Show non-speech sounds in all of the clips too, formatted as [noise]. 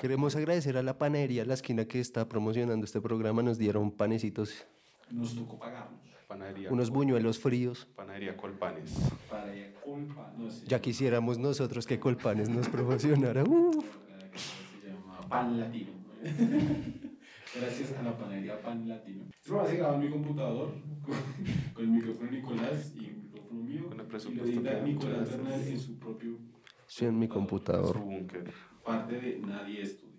Queremos agradecer a la panadería La Esquina que está promocionando este programa. Nos dieron panecitos, Nos tocó pagarnos. Panadería. unos buñuelos fríos. Panadería Colpanes. Para ir culpa, no sé. Ya quisiéramos nosotros que Colpanes nos promocionara. [laughs] Uh. Se llama Pan Latino. [laughs] Gracias a la panadería Pan Latino. Este programa se graba en mi computador con, con el micrófono de Nicolás y el micrófono mío. Con el y presupuesto lo edita que Nicolás Bernal en su propio Sí, en mi Su computador. búnker. Parte de Nadie Estudio.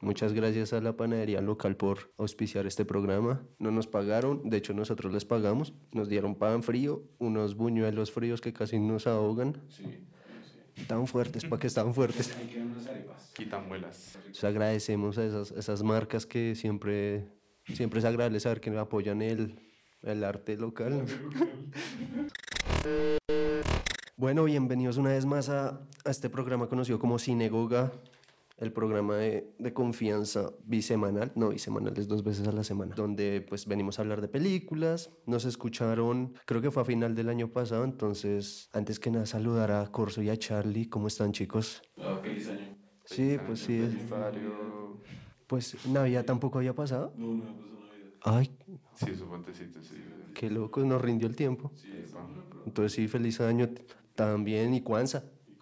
Muchas gracias a la panadería local por auspiciar este programa. No nos pagaron, de hecho nosotros les pagamos. Nos dieron pan frío, unos buñuelos fríos que casi nos ahogan. Sí, sí. Tan fuertes, para que estaban fuertes. Ahí quedan unas arepas. Entonces agradecemos a esas, esas marcas que siempre, siempre es agradable saber que apoyan el, el arte local. Bueno, bienvenidos una vez más a, a este programa conocido como Cinegoga, el programa de, de confianza bisemanal, no bisemanal es dos veces a la semana, donde pues venimos a hablar de películas, nos escucharon, creo que fue a final del año pasado, entonces antes que nada saludar a Corso y a Charlie, ¿cómo están chicos? Ah, feliz año. Sí, pues sí, Aniversario. pues Navidad tampoco había pasado. No, no, pues una vida. Ay, Sí, su fuentecito, sí. qué loco, nos rindió el tiempo. Sí, es Entonces sí, feliz año también y Kwanzaa. ¿Y?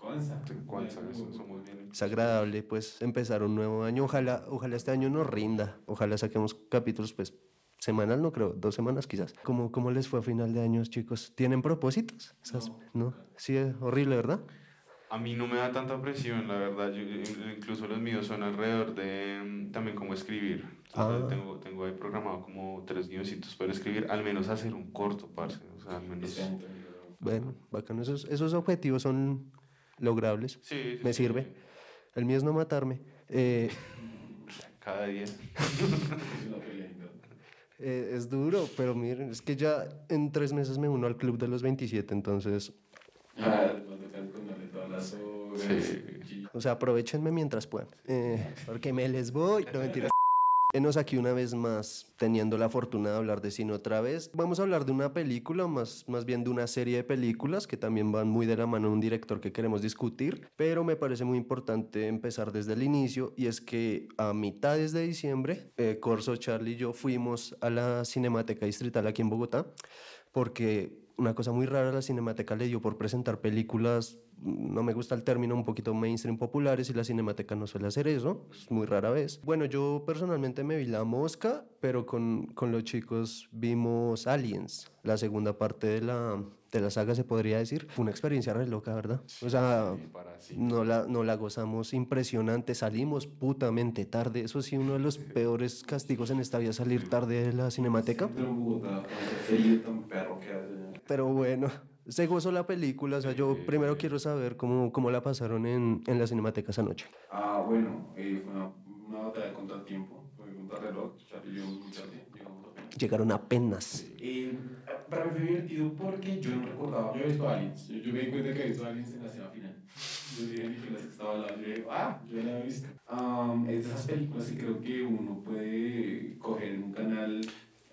Kwanzaa, eso, somos bien. Es agradable pues empezar un nuevo año. Ojalá, ojalá este año nos rinda. Ojalá saquemos capítulos pues semanal, no creo, dos semanas quizás. ¿Cómo, cómo les fue a final de años, chicos? ¿Tienen propósitos? Esas- ¿No? Sí, es horrible, ¿verdad? A mí no me da tanta presión, la verdad. Yo, eh, incluso los míos son alrededor de mm, también cómo escribir. Entonces, Ah. tengo, tengo ahí programado como tres guioncitos para escribir, al menos hacer un corto, parce. O sea, al menos. También. Bueno, bacano. Esos, esos objetivos son logrables. Sí, sí, Me sí. sirve. El mío es no matarme. Eh, Cada día. Es una pelea interna. Eh, es duro, pero miren, es que ya en tres meses me uno al club de los 27, entonces, Ah, sogas. Sí. o sea, aprovechenme mientras puedan, eh, porque me les voy, no mentira. Venos aquí una vez más, teniendo la fortuna de hablar de cine otra vez. Vamos a hablar de una película, más, más bien de una serie de películas que también van muy de la mano de un director que queremos discutir, pero me parece muy importante empezar desde el inicio y es que a mitades de diciembre, eh, Corso, Charlie y yo fuimos a la Cinemateca Distrital aquí en Bogotá porque una cosa muy rara la Cinemateca le dio por presentar películas, no me gusta el término, un poquito mainstream populares y la Cinemateca no suele hacer eso, es muy rara vez. Bueno, yo personalmente me vi La Mosca, pero con, con los chicos vimos Aliens, la segunda parte de la, de la saga se podría decir. Fue una experiencia re loca, ¿verdad? O sea, Sí, para sí. no la, no la gozamos impresionante, salimos putamente tarde, eso sí, uno de los peores castigos en esta vida, salir tarde de la Cinemateca. Pero bueno, se gozó la película. O sea, yo primero quiero saber cómo, cómo la pasaron en, en la cinemateca esa noche. Ah, bueno, eh, fue una, una batalla contra el tiempo, fue contra el reloj, Charlie llegó muy tarde. Llegaron apenas. Eh, para mí fue divertido porque yo no recordaba, yo había visto Aliens, yo, yo me di cuenta que había visto Aliens en la escena final. Yo dije, Nicolás que estaba al lado, yo dije, ah, yo ya la había visto. Um, es de esas películas que creo que uno puede coger en un canal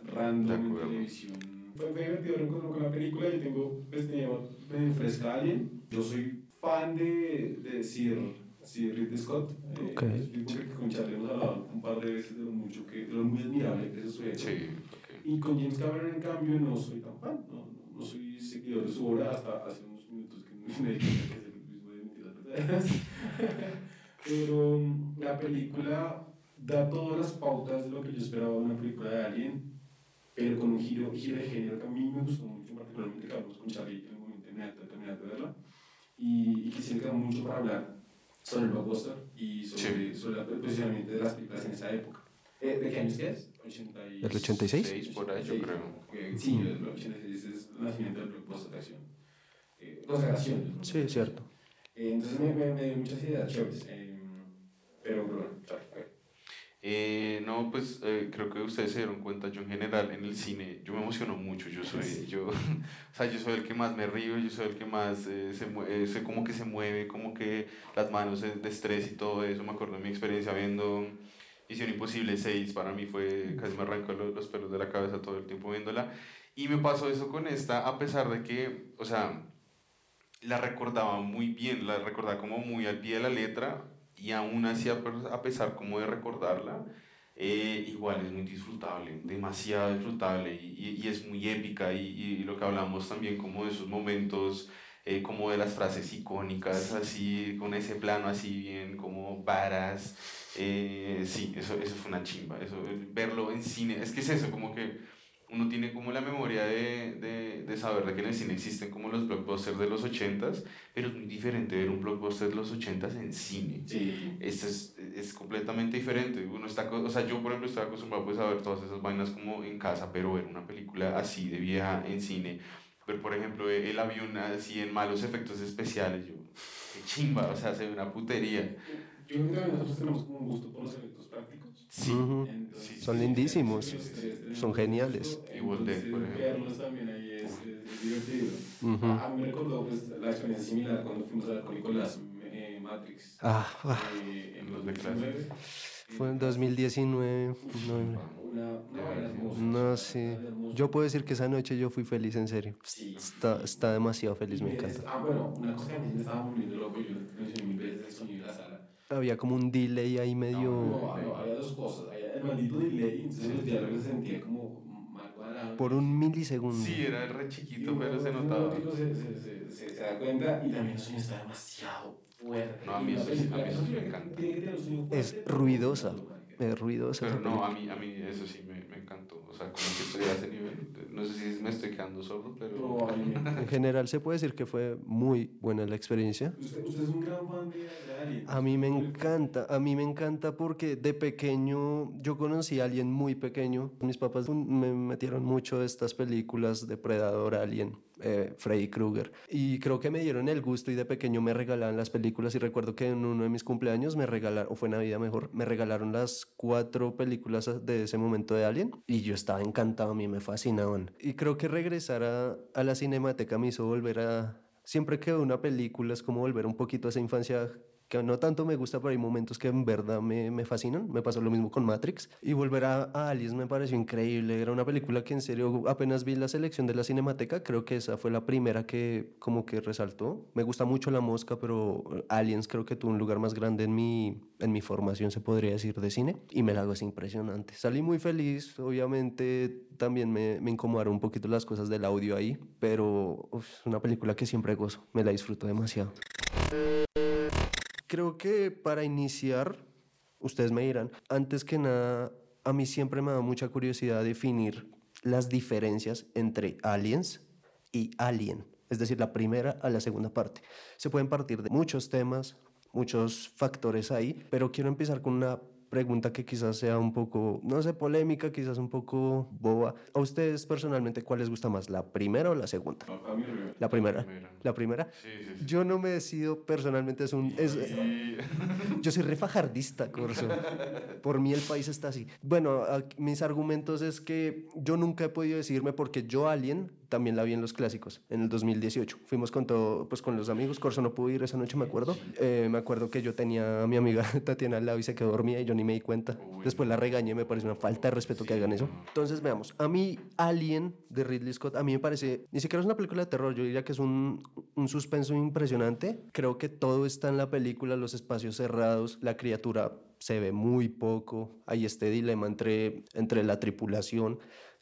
random en televisión. Fue fue divertido reencontrarme con la película, yo tengo, pues tenía me fresca Alien, yo soy fan de, de Sir, Sir Ridley Scott. Eh, Ok. es un tipo que con Charlie hemos hablado un par de veces de lo mucho que, de lo muy admirable que es su Sí, ok. y con James Cameron, en cambio, no soy tan fan, no, no, no soy seguidor de su obra hasta hace unos minutos que me di cuenta que es el mismo de mentiras verdaderas. [laughs] Pero mm, la película da todas las pautas de lo que yo esperaba de una película de Alien, pero con un giro, giro de género que a mí me gustó mucho, particularmente que hablamos con Charlie en el momento de terminar de verla, y, y que siempre queda mucho para hablar sobre el blockbuster y sobre, sobre el posicionamiento de las películas en esa época. Eh, ¿De qué que es? 86. ¿El 86? Seis por ahí, yo Sí, creo. eh, Sí, el 86 es el nacimiento del blockbuster de acción. Eh, consagración. ¿no? Sí, es cierto. Eh, entonces me, me, me dio muchas ideas chéveres. Eh, pero bueno, ver. Eh, no, pues eh, creo que ustedes se dieron cuenta, yo en general en el cine, yo me emociono mucho, yo soy, yo, [laughs] o sea, yo soy el que más me río, yo soy el que más eh, se mueve, soy como que se mueve, como que las manos de estrés y todo eso, me acuerdo de mi experiencia viendo Misión Imposible 6, para mí fue, casi me arrancó los, los pelos de la cabeza todo el tiempo viéndola, y me pasó eso con esta, a pesar de que, o sea, la recordaba muy bien, la recordaba como muy al pie de la letra y aún así, a pesar como de recordarla, eh, igual es muy disfrutable, demasiado disfrutable y, y, es muy épica y, y, lo que hablamos también como de esos momentos, eh, como de las frases icónicas, así, con ese plano así bien como varas, eh, sí, eso, eso fue una chimba, eso, verlo en cine, es que es eso, como que uno tiene como la memoria de, de, de, saber de que en el cine existen como los blockbusters de los 80s, pero es muy diferente ver un blockbuster de los 80s en cine. Sí. Es, es completamente diferente. Uno está, o sea, yo por ejemplo estoy acostumbrado pues, a ver todas esas vainas como en casa, pero ver una película así de vieja en cine, ver por ejemplo el avión así en malos efectos especiales, yo, qué chimba, o sea, se ve una putería. Yo creo que nosotros tenemos como un gusto por los efectos prácticos. Sí, Ujú. Entonces, Son lindísimos, tres son geniales. entonces, por. Verlos también ahí es, es- es divertido. Ujú. A mí me recordó pues, la experiencia similar cuando fuimos a ver con Nicolás eh, Matrix. Ah, ah, eh, en Los de 2019. fue en 2019. no, Una, una no, sí. Yo puedo decir que esa noche yo fui feliz, en serio. Sí. Está, está demasiado feliz, me encanta. Ah, bueno, una cosa que a mí me estaba volviendo loco, yo lo mencioné mil veces, el sonido de la sala. Había como un delay ahí medio... no, no, había dos cosas. Había el maldito delay, entonces los diálogos se sentían como mal cuadrados. Por un milisegundo. Sí, era re chiquito, pero se notaba. Se, se, se, se, se da cuenta y también el sonido está demasiado fuerte. No, a mí eso sí- película a mí eso sí me encanta. Es ruidosa. Es ruidosa. Pero no, a mí, a mí eso sí encantó. O sea, como que estoy a ese nivel. No sé si me estoy quedando sordo, pero... En general se puede decir que fue muy buena la experiencia. Usted, usted es un gran fan de, de Alien. A mí me encanta, a mí me encanta porque de pequeño yo conocí a alguien muy pequeño. Mis papás me metieron mucho de estas películas Depredador, Alien, eh, Freddy Krueger. Y creo que me dieron el gusto y de pequeño me regalaban las películas. Y recuerdo que en uno de mis cumpleaños me regalaron, o fue Navidad mejor, me regalaron las cuatro películas de ese momento de Alien. Y yo estaba encantado, a mí me fascinaban. Y creo que regresar a, a la cinemateca me hizo volver a... Siempre que una película es como volver un poquito a esa infancia que no tanto me gusta, pero hay momentos que en verdad me, me fascinan. Me pasó lo mismo con Matrix. Y volver a, a Aliens me pareció increíble. Era una película que en serio apenas vi la selección de la Cinemateca. Creo que esa fue la primera que como que resaltó. Me gusta mucho La Mosca, pero Aliens creo que tuvo un lugar más grande en mi, en mi formación, se podría decir, de cine. Y me la hago es impresionante. Salí muy feliz. Obviamente también me, me incomodaron un poquito las cosas del audio ahí, pero es una película que siempre gozo. Me la disfruto demasiado. Creo que para iniciar, ustedes me dirán, antes que nada, a mí siempre me da mucha curiosidad definir las diferencias entre aliens y alien, es decir, la primera a la segunda parte. Se pueden partir de muchos temas, muchos factores ahí, pero quiero empezar con una pregunta que quizás sea un poco, no sé, polémica, quizás un poco boba. ¿A ustedes personalmente cuál les gusta más, la primera o la segunda? A mí La primera. Primera. La primera. Sí, sí, sí. Yo no me decido personalmente, es un... es- [laughs] yo soy refajardista, Corso. Por mí el país está así. Bueno, mis argumentos es que yo nunca he podido decidirme porque yo Alien también la vi en los clásicos, en el 2018. Fuimos con todo, pues con los amigos. Corso no pudo ir esa noche, me acuerdo. Eh, me acuerdo que yo tenía a mi amiga [laughs] Tatiana al lado y se quedó dormida y yo ni me di cuenta. Después la regañé, me parece una falta de respeto que hagan eso. Entonces, veamos. A mí, Alien de Ridley Scott, a mí me parece, ni siquiera es una película de terror, yo diría que es un, un suspenso impresionante. Creo que todo está en la película, los espacios cerrados, la criatura se ve muy poco, hay este dilema entre, entre la tripulación,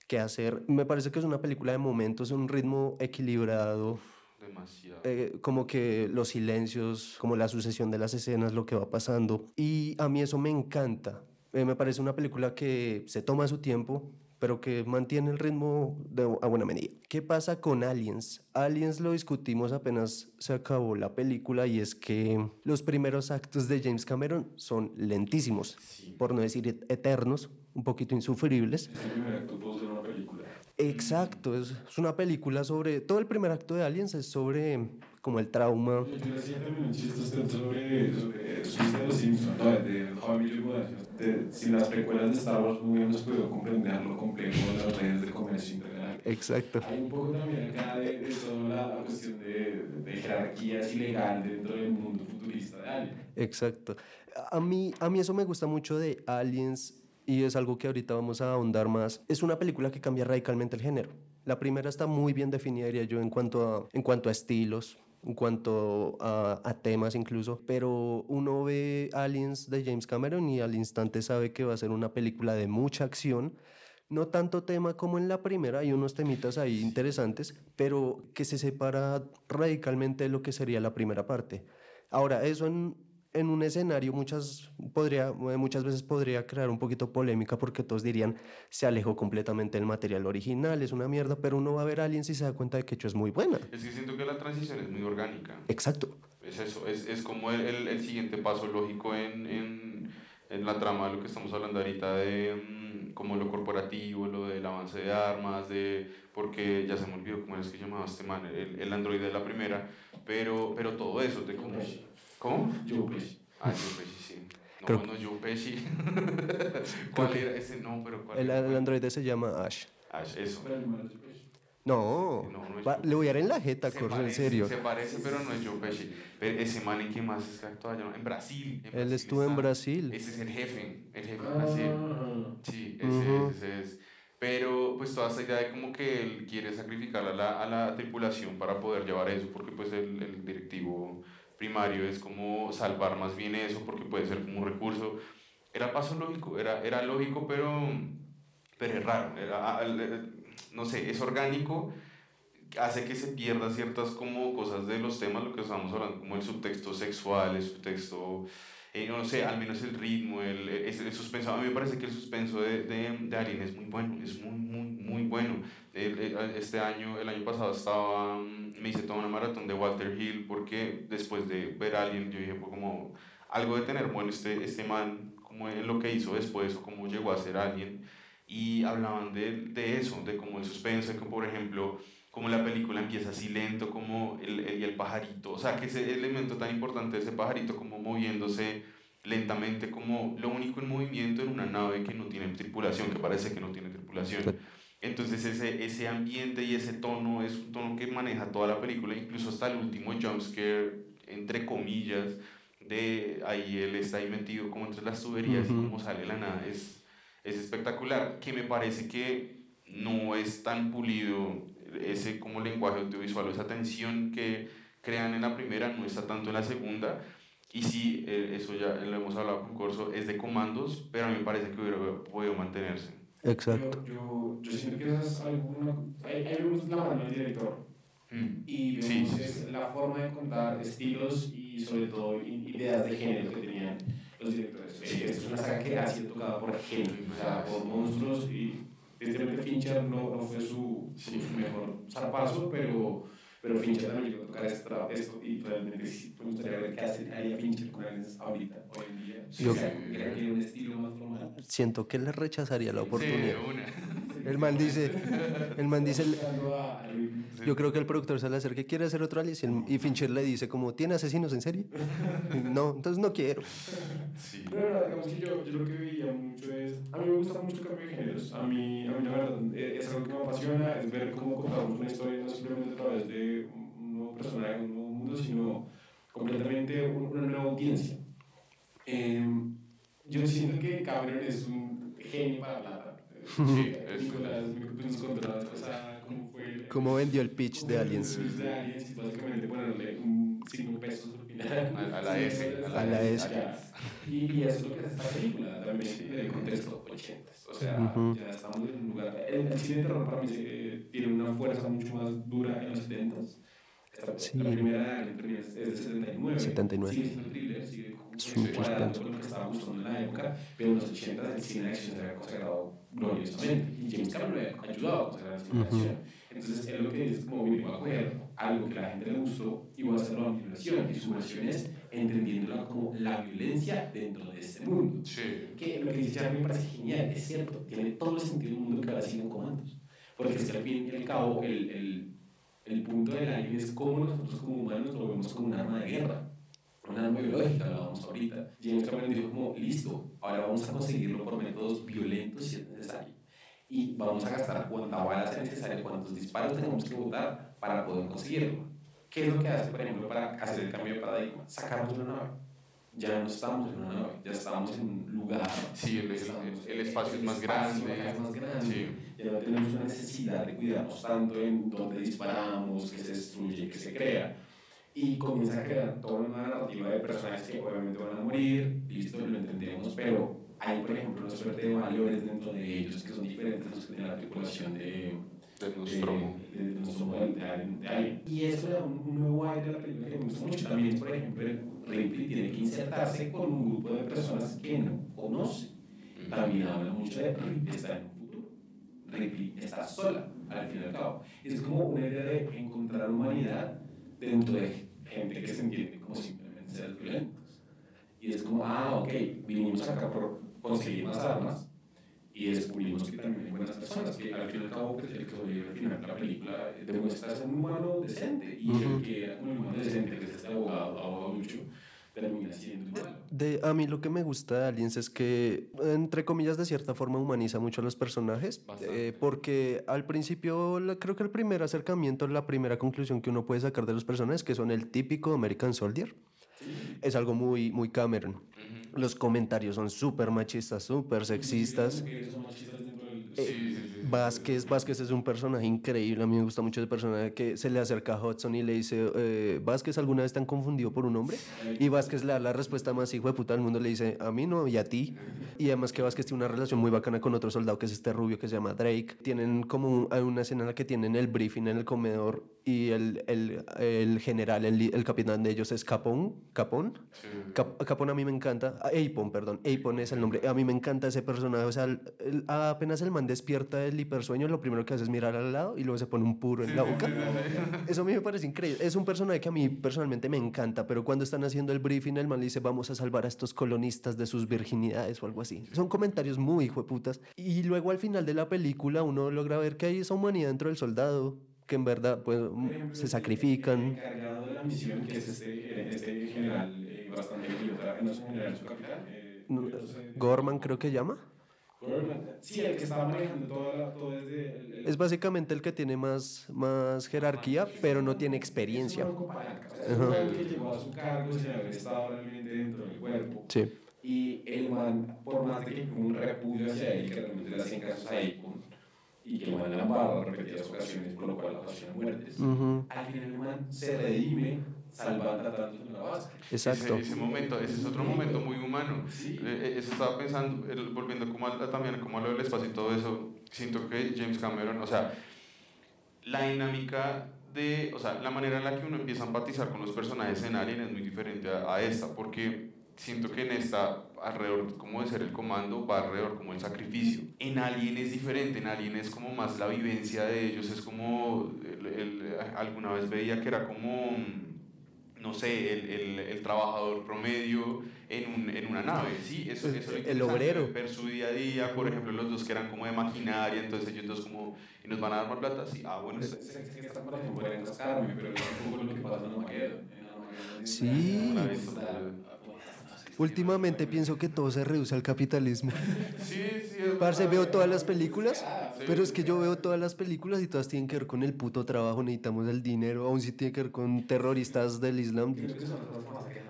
qué hacer. Me parece que es una película de momentos, un ritmo equilibrado, Demasiado. eh, como que los silencios, como la sucesión de las escenas, lo que va pasando. Y a mí eso me encanta. Eh, me parece una película que se toma su tiempo, pero que mantiene el ritmo de, a buena medida. ¿Qué pasa con Aliens? Aliens lo discutimos apenas se acabó la película y es que los primeros actos de James Cameron son lentísimos, Sí. por no decir et- eternos, un poquito insufribles. Este primer acto pudo ser una película. Exacto, es, es una película sobre, todo el primer acto de Aliens es sobre como el trauma. Sobre, sobre los Simpsons, no, de las precuelas de Star Wars comprender lo complejo de las redes de comercio internacional. Exacto. Hay un poco también acá de, de toda la cuestión de, de jerarquías ilegal dentro del mundo futurista de Alien. Exacto. A mí, a mí eso me gusta mucho de Aliens y es algo que ahorita vamos a ahondar más. Es una película que cambia radicalmente el género. La primera está muy bien definida, diría yo, en cuanto a, en cuanto a estilos. en cuanto a, a, temas incluso, pero uno ve Aliens de James Cameron y al instante sabe que va a ser una película de mucha acción. No tanto tema como en la primera, hay unos temitas ahí interesantes, pero que se separa radicalmente de lo que sería la primera parte. Ahora, eso en, en un escenario muchas, podría, muchas veces podría crear un poquito polémica porque todos dirían se alejó completamente del material original, es una mierda, pero uno va a ver a alguien si se da cuenta de que hecho es muy buena. Es que siento que la transición es muy orgánica. Exacto. Es eso, es, es como el, el, el, siguiente paso lógico en, en, en, la trama de lo que estamos hablando ahorita de um, como lo corporativo, lo del avance de armas, de porque ya se me olvidó cómo es que llamaba este man, el, el androide de la primera, pero, pero todo eso, de cómo... ¿Cómo? Joe Pesci. Ah, Joe Pesci, sí. No, Creo- no, Joe Pesci. [laughs] ¿Cuál era ese? No, pero ¿cuál El, era? el androide se llama Ash. Ah, eso. No, No, no es le voy a dar en la jeta, Se Corso, en serio. Se parece, pero no es Joe Pesci. Pero ese man en qué más es que actúa Yo no- en Brasil. en Él Brasil estuvo en está. Brasil. Ese es el jefe, el jefe de Brasil. Ah, Sí, ese Ujú. es, ese es. Pero pues toda esa idea de como que él quiere sacrificar a la, a la tripulación para poder llevar eso, porque pues el, el directivo primario es como salvar más bien eso, porque puede ser como un recurso. Era paso lógico, era, era lógico, pero, pero es raro. Era, al- el- no sé, es orgánico, hace que se pierda ciertas como cosas de los temas, lo que estamos hablando, como el subtexto sexual, el subtexto eh, no sé, al menos el ritmo, el, el, el suspenso. A mí me parece que el suspenso de, de, de es muy bueno, es muy, muy bueno. El- el- este año, el año pasado estaba, mm, me hice toda una maratón de Walter Hill porque después de ver Alien yo dije, pues como algo de tener bueno este, este man, como en lo que hizo después o cómo llegó a ser Alien. Y hablaban de, de eso, de como el suspenso, que por ejemplo, como la película empieza así lento, como el, el, el pajarito, o sea, que ese elemento tan importante de ese pajarito como moviéndose lentamente, como lo único en movimiento en una nave que no tiene tripulación, que parece que no tiene tripulación. Entonces ese, ese ambiente y ese tono es un tono que maneja toda la película, incluso hasta el último jumpscare, entre comillas, de ahí él está ahí metido como entre las tuberías y como sale la nada, es, es espectacular, que me parece que no es tan pulido ese como lenguaje audiovisual, esa tensión que crean en la primera no está tanto en la segunda, y sí, eh, eso ya lo hemos hablado con Corso, es de comandos, pero a mí me parece que hubiera podido mantenerse. Exacto. Yo, yo, yo siento que es alguna. Ahí ahí vemos la mano del director. Mm. Y Sí, vemos sí, es sí. la forma de contar estilos y sobre todo ideas de género que tenían los directores. Sí. Eh, Es una saga que ha sido tocada por género, o sea, por monstruos y evidentemente Fincher no, no fue su, su, Sí. su mejor zarpazo, pero, pero Fincher también llegó a tocar esta- esto y realmente sí, me gustaría ver qué hace, haría Fincher con aliens ahorita, hoy en día. Yo- o sea, que tiene un estilo más formal. Siento que le rechazaría la Sí, oportunidad. de una. El man dice, el man dice, Ridley. yo creo que el productor se le acerca, quiere hacer otro Alice y, el- y Fincher le dice como, ¿tiene asesinos en serie? No, entonces no quiero. Sí. Pero no, digamos que yo, yo lo que veía mucho es. A mí me gusta mucho el cambio de géneros. A mí, a mí la verdad, eh, es algo que me apasiona: es ver cómo contamos una historia no simplemente a través de un nuevo personaje, un nuevo mundo, sino completamente un- una nueva audiencia. Em, yo siento que Cameron es un genio para la plata. Sí, [laughs] es- Nicolás, tú nos contarás, o sea, cómo fue. Cómo vendió el pitch de Aliens. El pitch de Aliens y básicamente ponerle un signo pesos al final. A- la S, a la S. Ya. Y, eso es lo que hace esta película también, Sí. en el contexto 80. O sea, ya estamos en un lugar. El, el cine de terror para mí tiene una fuerza mucho más dura en los 70 Esta, Sí. La primera es, es de 79. 79. Sigue siendo thriller, sigue Es como mucho cuadrando suspenso. con lo que estaba gustando en la época, pero en los 80 el cine de acción se había consagrado gloriosamente. Y James Cameron había ayudado a consagrar el cine de Ujú. acción. Entonces él lo que dice es como, mire, voy a coger algo que la gente le gustó y voy a hacerlo a mi versión. Y su versión es entendiéndola como la violencia dentro de este mundo. Sí. Que lo que dice Charlie me parece genial, es cierto, tiene todo el sentido del mundo que ahora siguen comandos. Porque es que al fin y al cabo el, el, el punto del alien es cómo nosotros como humanos lo vemos como un arma de guerra, arma biológica, hablábamos ahorita. James Cameron dijo como, listo, ahora vamos a conseguirlo por métodos violentos si es necesario. Y vamos a gastar cuánta bala sea necesaria, cuántos disparos tenemos que botar para poder conseguirlo. ¿Qué es lo que hace, por ejemplo, para hacer el cambio de paradigma? Sacarnos una nave. Ya no estamos en una nave, ya estamos en un lugar. Sí, el, el, el espacio es más espacio grande. es más grande. Sí. Ya no tenemos una necesidad de cuidarnos tanto en dónde disparamos, qué se destruye, qué se crea. Y comienza a crear toda una narrativa de personajes que obviamente van a morir, listo, lo entendemos, pero hay, por ejemplo, una suerte de valores dentro de ellos que son diferentes a los que tiene la tripulación de, De Nostromo. de, de de, de Alien, de Alien. Y eso le da un, un nuevo aire a la película que me gusta mucho. También, por ejemplo, Ripley tiene que insertarse con un grupo de personas que no conoce. También habla mucho de Ripley está en un futuro. Ripley está sola, al fin y al cabo. Es como una idea de encontrar humanidad dentro de gente que se entiende como simplemente seres violentos. Y es como, ah, ok, vinimos acá por conseguir más armas y descubrimos que también hay buenas personas, que al fin y al cabo, pues, el que sobrevive al final de la película eh, demuestra ser un humano decente. Y el que era como un humano decente, que es este abogado, abogado Lucho, termina siendo. De, a mí lo que me gusta de Aliens es que, entre comillas, de cierta forma humaniza mucho a los personajes. Eh, porque al principio, la- creo que el primer acercamiento, la primera conclusión que uno puede sacar de los personajes, que son el típico American Soldier, es algo muy, muy Cameron. Los comentarios son súper machistas, súper sexistas. Sí, sí. Vázquez, Vázquez es un personaje increíble. A mí me gusta mucho ese personaje que se le acerca a Hudson y le dice: eh, Vázquez, ¿alguna vez te han confundido por un hombre? Y Vázquez le da la respuesta más hijo de puta del mundo: le dice: A mí no, y a ti. Y además que Vázquez tiene una relación muy bacana con otro soldado que es este rubio que se llama Drake. Tienen como hay una escena en la que tienen el briefing en el comedor y el, el, el general, el, el capitán de ellos es Capón. Capón. Sí. Cap- Capón a mí me encanta. Ah, Apon, perdón. Apon es el nombre. A mí me encanta ese personaje. O sea, el- apenas el man despierta del hipersueño, lo primero que hace es mirar al lado y luego se pone un puro en la boca. Eso a mí me parece increíble. Es un personaje que a mí personalmente me encanta, pero cuando están haciendo el briefing, el man le dice, vamos a salvar a estos colonistas de sus virginidades o algo así. Son comentarios muy hijueputas. Y luego al final de la película uno logra ver que hay esa humanidad dentro del soldado, que en verdad pues, ejemplo, se sacrifican. El encargado de la misión, que es este, este general eh, bastante idiota, no es un general, es un capitán. eh, Gorman creo que llama. Gorman. Sí, el que estaba manejando toda la, todo desde... El, el- Es básicamente el que tiene más, más jerarquía, pero no tiene experiencia. Es un que llegó a su cargo sin haber estado realmente dentro del cuerpo. Sí. Y el man, por más de que un repudio hacia él, que realmente le hacían casos a Akon, y que el man la barra repetidas ocasiones, por lo cual la ocasiona muertes, Ujú, al final el man se redime salvando, tratando de una base. Exacto. Ese, ese momento, ese es otro momento muy humano. Sí. Eh, eh, eso estaba pensando, volviendo como a- también como a lo del espacio y todo eso, siento que James Cameron, o sea, la dinámica de, o sea, la manera en la que uno empieza a empatizar con los personajes en Alien es muy diferente a, a esta, porque siento que en esta, alrededor como de ser el comando, va alrededor como el sacrificio. En Alien es diferente, en Alien es como más la vivencia de ellos, es como, el- el- alguna vez veía que era como no sé, el, el, el trabajador promedio en, un, en una nave, ¿sí? Eso, eso es lo El obrero. Ver su día a día, por ejemplo, los dos que eran como de maquinaria, entonces ellos dos como, ¿y nos van a dar más plata? Sí, ah, bueno, Sé, que pero es un poco lo que pasa en Armageddon. En Armageddon Sí. La he visto, está- pero- Últimamente pienso que todo se reduce al capitalismo. Sí, sí, [laughs] Parce, veo todas las películas, pero es que yo veo todas las películas y todas tienen que ver con el puto trabajo, necesitamos el dinero, aún si tiene que ver con terroristas del Islam. Creo que son las cosas que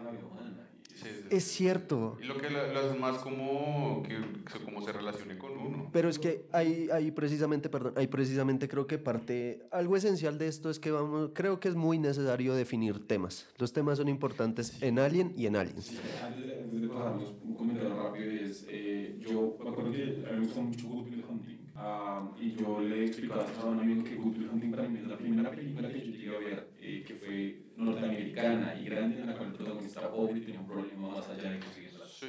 Es cierto, Y lo que lo, lo hace más como que como se relacione con uno. pero es que hay, hay precisamente, perdón, hay precisamente creo que parte, algo esencial de esto es que vamos, creo que es muy necesario definir temas. Los temas son importantes en Alien y en Aliens. Sí, antes de, antes de pasarnos un comentario rápido es, eh, yo me acuerdo que a mí me gusta mucho Good Will Hunting ah, y yo le he explicado a un amigo que Good Hunting para mí es la primera película que yo llegué a ver eh, que fue norteamericana y grande en la cual el protagonista era pobre y tenía un problema más allá de conseguirla. Sí.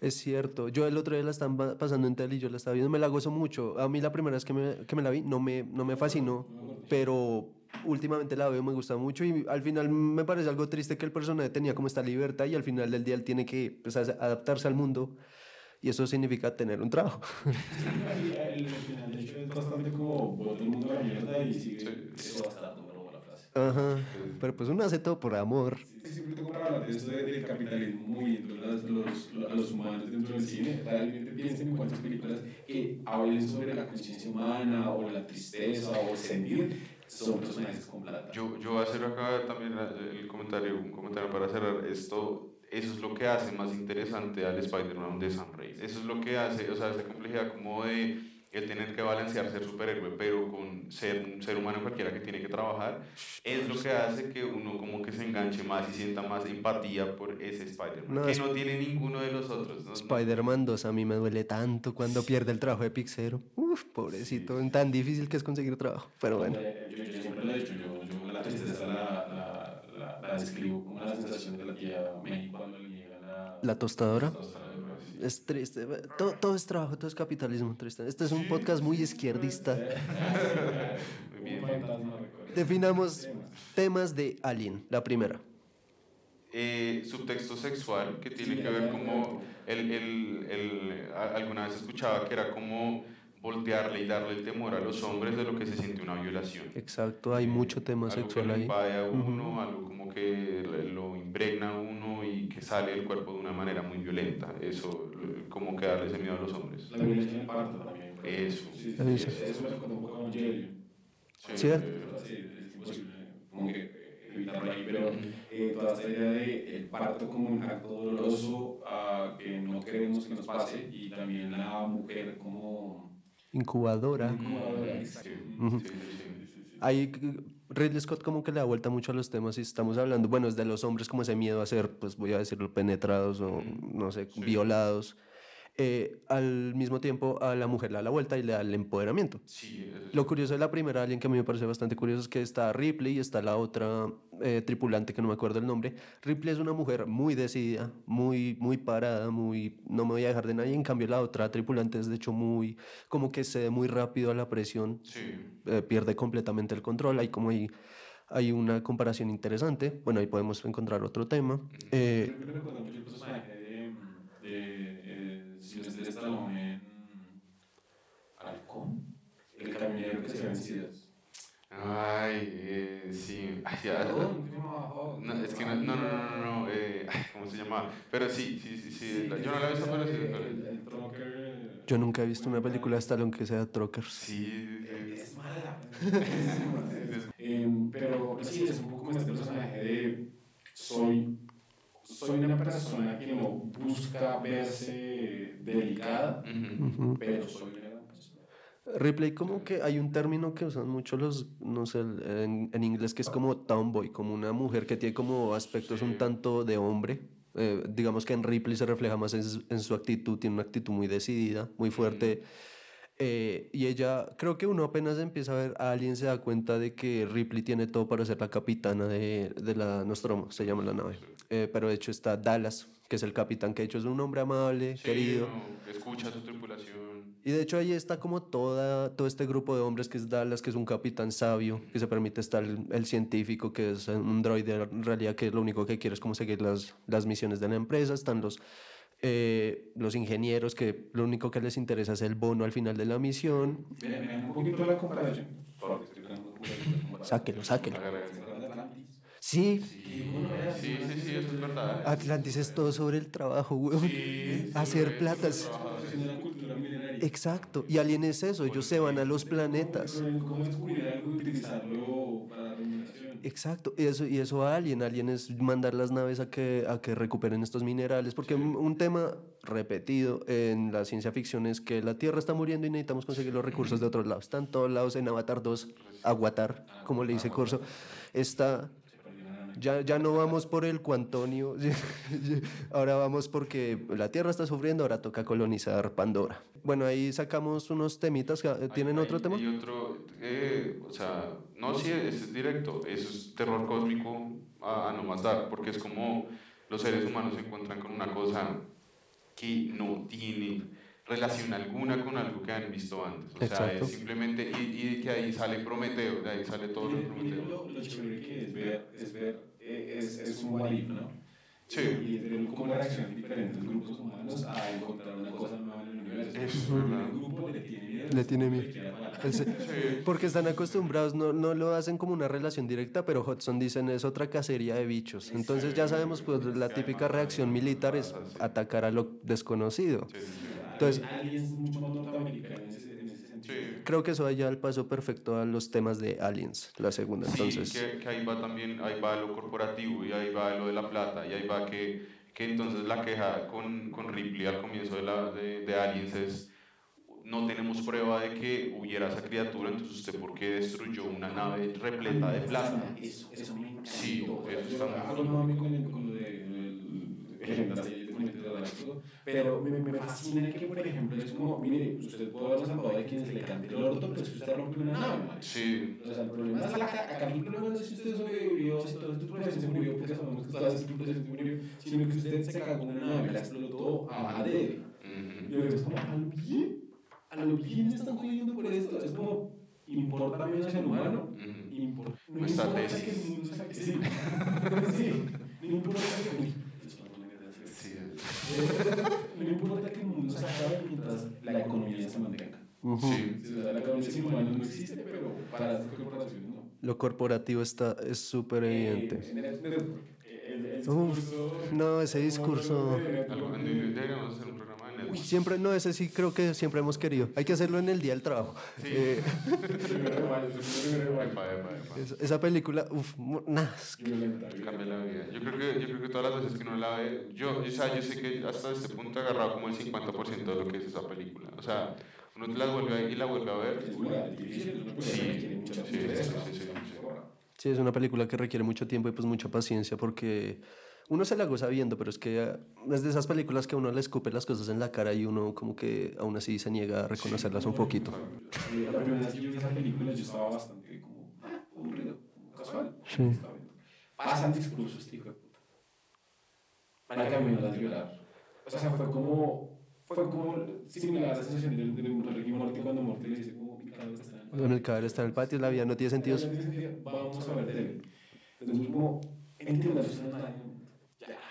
Es cierto, yo el otro día la están pa- pasando en tele y yo la estaba viendo, me la gozo mucho. A mí la primera vez que me, que me la vi no me, no me fascinó, pero últimamente la veo, me gusta mucho y al final me parece algo triste que el personaje tenía como esta libertad y al final del día él tiene que pues, adaptarse al mundo y eso significa tener un trabajo. [laughs] Y el, el final de hecho es bastante como bota el mundo a la mierda y sigue Sí. bastante, robó la frase. Ajá, pero pues uno hace todo por amor. Sí, siempre tengo para hablar de esto de- del capitalismo muy dentro de los, a los humanos dentro del cine. Realmente piensen en cuántas películas que hablen sobre la conciencia humana o la tristeza o el sentir son personajes con plata. Yo, yo voy a hacer acá también el comentario, un comentario para cerrar esto. Eso es lo que hace más interesante al Spider-Man de Sam Raimi. Eso es lo que hace, o sea, esa complejidad como de el tener que balancear ser superhéroe, pero con ser un ser humano cualquiera que tiene que trabajar, es lo que hace que uno como que se enganche más y sienta más empatía por ese Spider-Man, No, que es- no tiene ninguno de los otros. ¿no? Spider-Man 2 a mí me duele tanto cuando pierde el trabajo de Pixero. Uf, pobrecito, tan difícil que es conseguir trabajo. Pero bueno, Eh, Yo, yo siempre lo he dicho, yo, yo la tristeza la, la, la, describo como la sensación de la tía May cuando le llega la, la tostadora. tostadora. Es triste. Todo, todo es trabajo, todo es capitalismo. Triste. Este es un podcast muy izquierdista. [laughs] Muy bien. Definamos temas de Alien. La primera. eh, subtexto sexual que tiene Sí, que ver como el, el, el- alguna vez escuchaba que era como voltearle y darle el temor a los hombres de lo que se siente una violación. Exacto, hay mucho tema algo sexual que ahí. invade a uno, algo como que lo impregna a uno y que sale del cuerpo de una manera muy violenta. Eso, como que darle ese miedo a los hombres. La violencia en el parto también. Eso. Sí, sí, Eso. sí, eso me recuerda un poco. ¿Cierto? Sí, es imposible como que eh, evitarlo ahí, pero eh, toda esta idea de el parto como un acto doloroso ah, que no queremos que nos pase y también la mujer como Incubadora. incubadora. Ahí Ridley Scott como que le da vuelta mucho a los temas y estamos hablando, bueno, es de los hombres como ese miedo a ser, pues voy a decirlo, penetrados o no sé, Sí. violados. Eh, al mismo tiempo a la mujer le da la vuelta y le da el empoderamiento. Sí, Lo curioso de la primera Alien que a mí me parece bastante curioso es que está Ripley y está la otra eh, tripulante que no me acuerdo el nombre. Ripley es una mujer muy decidida, muy, muy parada, muy no me voy a dejar de nadie. En cambio la otra tripulante es de hecho muy, como que cede muy rápido a la presión, sí. eh, pierde completamente el control. Hay como hay, hay una comparación interesante. Bueno, ahí podemos encontrar otro tema. Eh, Creo que me recuerda mucho el personaje de, de eh, Sylvester Stallone en Halcón, el camionero que se ve en Cidas. Ay, eh, sí. Ay, llamaba [laughs] Hawk. No, es que no, no, no, no, no, no, eh, ¿cómo se llamaba? Pero sí, sí, sí, sí. la- yo no la he visto, pero sí. El, pero- el, el trucker, yo nunca he visto una película de Stallone que sea Truckers. Sí, eh, sí, Es mala. Eh, [laughs] [laughs] pero sí, es un poco como este personaje de soy, soy una persona que no busca verse delicada, pero soy una Ripley, como que hay un término que usan mucho los, no sé, en, en inglés que es como tomboy, como una mujer que tiene como aspectos un tanto de hombre. Eh, digamos que en Ripley se refleja más en, su- en su actitud, tiene una actitud muy decidida, muy fuerte. Eh, y ella, creo que uno apenas empieza a ver a alguien se da cuenta de que Ripley tiene todo para ser la capitana de, de la Nostromo, se llama la nave. Eh, pero de hecho está Dallas, que es el capitán, que de hecho es un hombre amable, Sí, querido. no, escucha a su tripulación. Y de hecho ahí está como toda, todo este grupo de hombres que es Dallas, que es un capitán sabio, que se permite estar el, el científico, que es un droide en realidad que lo único que quiere es como seguir las, las misiones de la empresa, están los, eh, los ingenieros que lo único que les interesa es el bono al final de la misión. Miren, miren un poquito la comparación. Sáquelo, sáquelo. Sí, Sí, sí, sí, sí, eso es verdad. Atlantis es todo sobre el trabajo, weón. Sí, Hacer platas. Exacto. Y Alien es eso, ellos se van a los planetas. ¿Cómo descubrir algo y utilizarlo para la dominación? Exacto, y eso, y eso a Alien, Alien es mandar las naves a que, a que recuperen estos minerales, porque un, un tema repetido en la ciencia ficción es que la Tierra está muriendo y necesitamos conseguir los recursos de otros lados. Están todos lados en Avatar 2, Aguatar, como le dice Corso. Está, ya, ya no vamos por el cuantonio, [laughs] ahora vamos porque la Tierra está sufriendo, ahora toca colonizar Pandora. Bueno, ahí sacamos unos temitas, ¿tienen Hay- otro hay- tema? Y otro, eh, o sea, no, sí, es, directo, es terror cósmico a, a no más dar, porque es como los seres humanos se encuentran con una cosa que no tiene relación alguna con algo que han visto antes. O sea, Exacto. es simplemente, y, y que ahí sale Prometeo, de ahí sale todo lo Prometeo. lo, lo chévere que es ver, es ver, eh, es, es un what if, ¿no? Sí. Y ver cómo reaccionan diferentes grupos humanos a encontrar una cosa nueva en el universo. Es Un verdad. grupo le tiene miedo. Le tiene miedo. Sí. Porque están acostumbrados, no, no lo hacen como una relación directa, pero Hudson dicen es otra cacería de bichos. Entonces ya sabemos, pues la típica reacción militar es atacar a lo desconocido. Sí, sí. Entonces- Aliens mucho más norteamericano en ese, en ese sentido. Sí. Creo que eso da ya el paso perfecto a los temas de Aliens, la segunda. Entonces, Sí, que, que ahí va también, ahí va lo corporativo y ahí va lo de la plata y ahí va que, que entonces la queja con, con Ripley al comienzo de, la, de, de Aliens es no tenemos prueba de que hubiera esa criatura, entonces usted por qué destruyó una nave repleta de plasma. Eso, eso me encanta. Sí, eso está muy La todo. Pero me, me fascina que, por ejemplo, es como, mire, usted puede haberlo salvado de quien se le cante el orto, pero es que usted rompe una nave, man. Sí, O sea, el problema es la acá el problema no es si usted sobrevivió, si toda su tripulación se murió, porque sabemos que toda tripulación se murió, sino que usted se cagó una nave, la explotó a adrede. Y luego es como, ¿a lo bien? ¿A lo bien me están jodiendo por esto? Es como, ¿importa menos el humano? Ujú. Impor- [laughs] no importa que el mundo se sí, no importa que uy, eso no me interesa. Sí, Eh, no importa que el mundo se acabe mientras la economía se mantenga. Ujú. sí. Sí, o sea, la economía sin humanos no existe, pero para estas corporaciones no. Lo corporativo está, es súper evidente. Eh, en el- en el- el- el Uf, discurso- no, ese discurso- Algo- Deberíamos hacer un programa Siempre, no, ese sí creo que siempre hemos querido. Hay que hacerlo en el día del trabajo. Sí. Eh, esa, esa película, uff, nada. Yo creo que, yo creo que todas las veces que uno la ve, yo, o sea, yo sé que hasta este punto he agarrado como el 50% de lo que es esa película. O sea, uno te la vuelve a, y la vuelve a ver. Sí, sí, sí, sí, sí. sí, es una película que requiere mucho tiempo y pues mucha paciencia porque uno se la goza viendo, pero es que ah, es de esas películas que a uno le escupe las cosas en la cara y uno como que aún así se niega a reconocerlas un poquito. Eh, La primera vez que yo vi esa película yo estaba bastante como ah, aburrido, casual. Sí. Pasan discursos, este hijo de puta. Para que a mí me las violar. O sea, fue como, fue como similar a la sensación del, del Ricky Morty cuando Morty le dice como mi cabeza está en el Bueno, el cadáver está en el patio, la vida no tiene sentido. Vamos a ver tele. Entonces, como, entiendas, usted no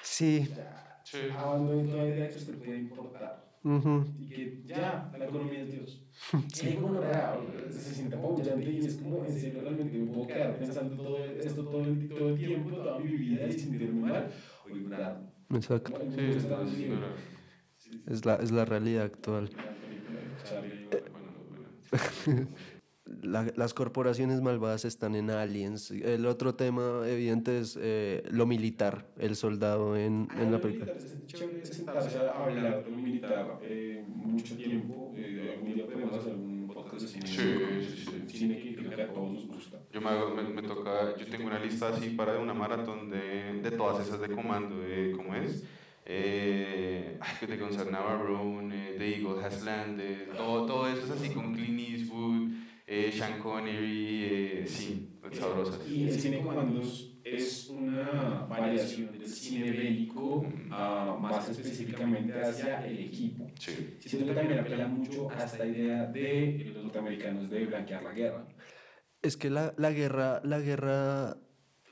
Sí, ya. Sí. Abandonen toda idea que usted puede importar. ujú, y que ya la economía es Dios. [laughs] Sí. como raro, se siente apabullante y es como en serio realmente me puedo quedar pensando todo esto todo el, todo el tiempo, toda mi vida y sentirme mal o ignorarlo. exacto. Sí, sí, sí, Es la, es la realidad actual. [laughs] la de las corporaciones malvadas están en Aliens. El otro tema evidente es eh, lo militar, el soldado en, en la Ah, película. militar, Es chévere sentarse a hablar de lo militar eh, mucho tiempo. Eh, algún día podemos hacer un podcast de cine. Sí, sí, sí. Cine que creo que a todos nos gusta. Yo me, hago- me, me toca, yo tengo una lista así para una maratón de, de todas esas de comando, de, ¿cómo es? Eh, de Gonzalo Navarro, eh, The Eagle Has Landed, todo, todo eso es así con Clint Eastwood, eh, Sean Connery, eh, sí, sabrosas. Y el cine comandos es una variación del cine bélico, ah, más específicamente hacia el equipo. Sí, Siento que también apela mucho a esta idea de los norteamericanos de blanquear la guerra. Es que la, la guerra, la guerra,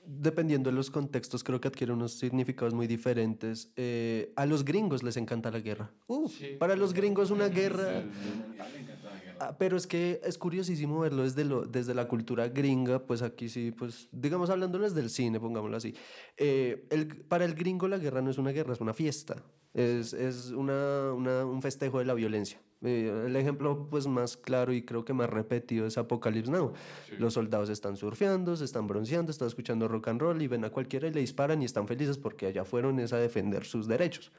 dependiendo de los contextos, creo que adquiere unos significados muy diferentes. Eh, a los gringos les encanta la guerra. Uf, Sí. para los gringos una guerra... Guerra. Ah, pero es que es curiosísimo verlo desde, lo, desde la cultura gringa, pues aquí sí, pues digamos hablándoles del cine, pongámoslo así. Eh, el, para el gringo la guerra no es una guerra, es una fiesta, es, es una, una- un festejo de la violencia. Eh, el ejemplo pues más claro y creo que más repetido es Apocalypse Now. sí. Los soldados están surfeando, se están bronceando, están escuchando rock and roll y ven a cualquiera y le disparan y están felices porque allá fueron es a defender sus derechos.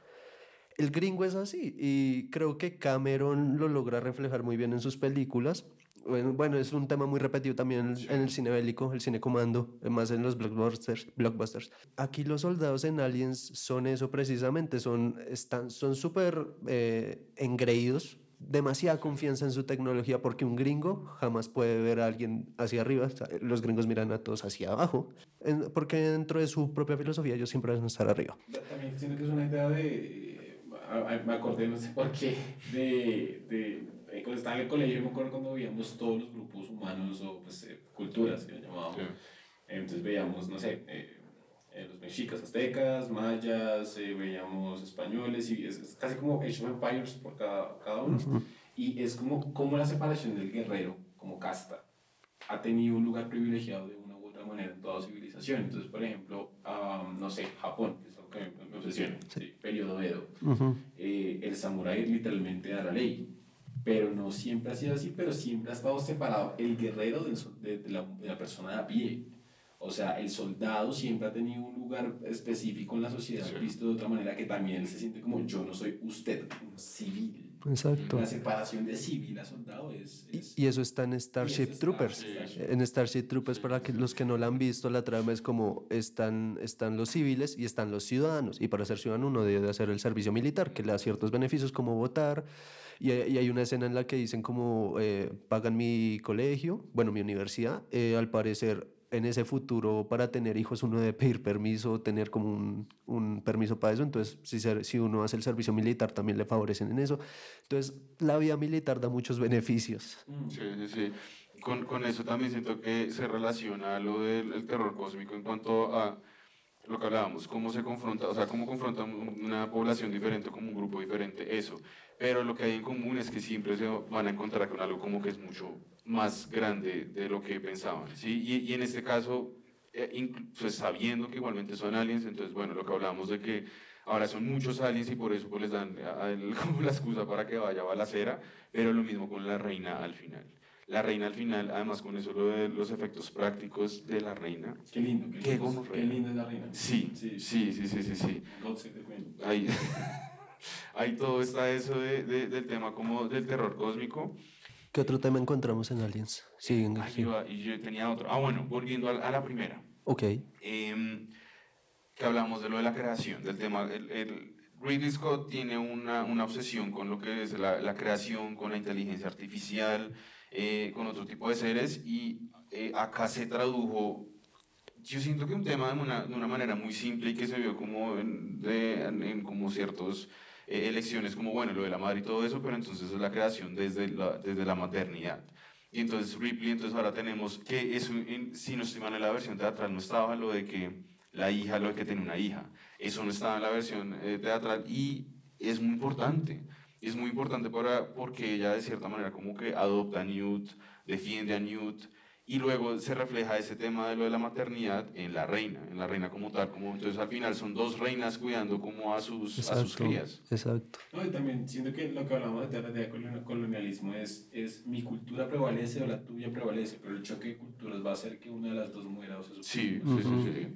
El gringo es así y creo que Cameron lo logra reflejar muy bien en sus películas. Bueno, es un tema muy repetido también en el, cine bélico, el cine comando, eh, más en los blockbusters. blockbusters. Aquí los soldados en Aliens son eso precisamente, son están son súper eh, engreídos, demasiada confianza en su tecnología porque un gringo jamás puede ver a alguien hacia arriba, los gringos miran a todos hacia abajo, porque dentro de su propia filosofía ellos siempre van a estar arriba. También siento que es una idea de. Me acordé, no sé por qué, de. de eh, cuando estaba en el colegio, me acuerdo cuando veíamos todos los grupos humanos o pues, eh, culturas que llamábamos. Sí. Entonces veíamos, no sé, eh, eh, los mexicas, aztecas, mayas, eh, veíamos españoles y es, es casi como Age of Empires por cada, cada uno. Y es como, como la separación del guerrero como casta ha tenido un lugar privilegiado de una u otra manera en toda civilización. Entonces, por ejemplo, am, no sé, Japón, que es algo que me, obsesiona, sí, periodo Edo, eh, el samurái literalmente da la ley. Pero no siempre ha sido así, pero siempre ha estado separado el guerrero del de, de la, de la persona de a pie. O sea, el soldado siempre ha tenido un lugar específico en la sociedad, Sí. visto de otra manera, que también él se siente como yo no soy usted, un civil. Exacto. La separación de civil a soldado es... Y, es y eso está en Starship está- Troopers. sí. En Starship Troopers, para que los que no la han visto, la trama es como están, están los civiles y están los ciudadanos. Y para ser ciudadano uno debe de hacer el servicio militar, que le da ciertos beneficios como votar. Y, hay- y hay una escena en la que dicen como eh, pagan mi colegio, bueno, mi universidad. Eh, al parecer, en ese futuro, para tener hijos, uno debe pedir permiso, tener como un, un permiso para eso. Entonces, si, si uno hace el servicio militar, también le favorecen en eso. Entonces, la vida militar da muchos beneficios. Mm. Sí, sí, sí. Con, con eso también siento que se relaciona lo del el terror cósmico en cuanto a lo que hablábamos, cómo se confronta, o sea, cómo confronta un- una población diferente como un grupo diferente, eso. Pero lo que hay en común es que siempre se van a encontrar con algo como que es mucho más grande de lo que pensaban, ¿sí? Y, y en este caso, eh, pues sabiendo que igualmente son aliens, entonces, bueno, lo que hablábamos de que ahora son muchos aliens y por eso pues les dan a él [laughs] como la excusa para que vaya a balacera, pero lo mismo con la reina al final. La reina al final, además con eso lo de los efectos prácticos de la reina. Qué lindo, qué, Qué lindo, qué linda es la reina. Sí, sí, sí, sí, sí, sí. God save the queen. Ahí, [laughs] ahí todo está eso de, de- del tema como del terror cósmico. ¿Qué otro tema encontramos en Aliens? Sí, en- sí. iba, y yo tenía otro. Ah, bueno, volviendo a, a la primera. Ok. em, que hablamos de lo de la creación, del tema. El, el- Ridley Scott tiene una, una obsesión con lo que es la, la creación, con la inteligencia artificial, eh, con otro tipo de seres, y eh, acá se tradujo. Yo siento que un tema de una, de una manera muy simple y que se vio como en, de- en- en como ciertos eh, elecciones, como bueno, lo de la madre y todo eso, pero entonces es la creación desde la, desde la maternidad. Y entonces Ripley, entonces ahora tenemos que eso, en- si no estoy mal en la versión teatral, no estaba lo de que la hija, lo de que tiene una hija. Eso no estaba en la versión eh, teatral y es muy importante. Es muy importante para, porque ella de cierta manera como que adopta a Newt, defiende a Newt y luego se refleja ese tema de lo de la maternidad en la reina, en la reina como tal. Como, entonces al final son dos reinas cuidando como a sus, a sus Exacto. crías. Exacto. No, y también siento que lo que hablamos de de colon- colonialismo es, es mi cultura prevalece o la tuya prevalece, pero el choque de culturas va a hacer que una de las dos muera o se Sí, suprima. sí, sí, sí.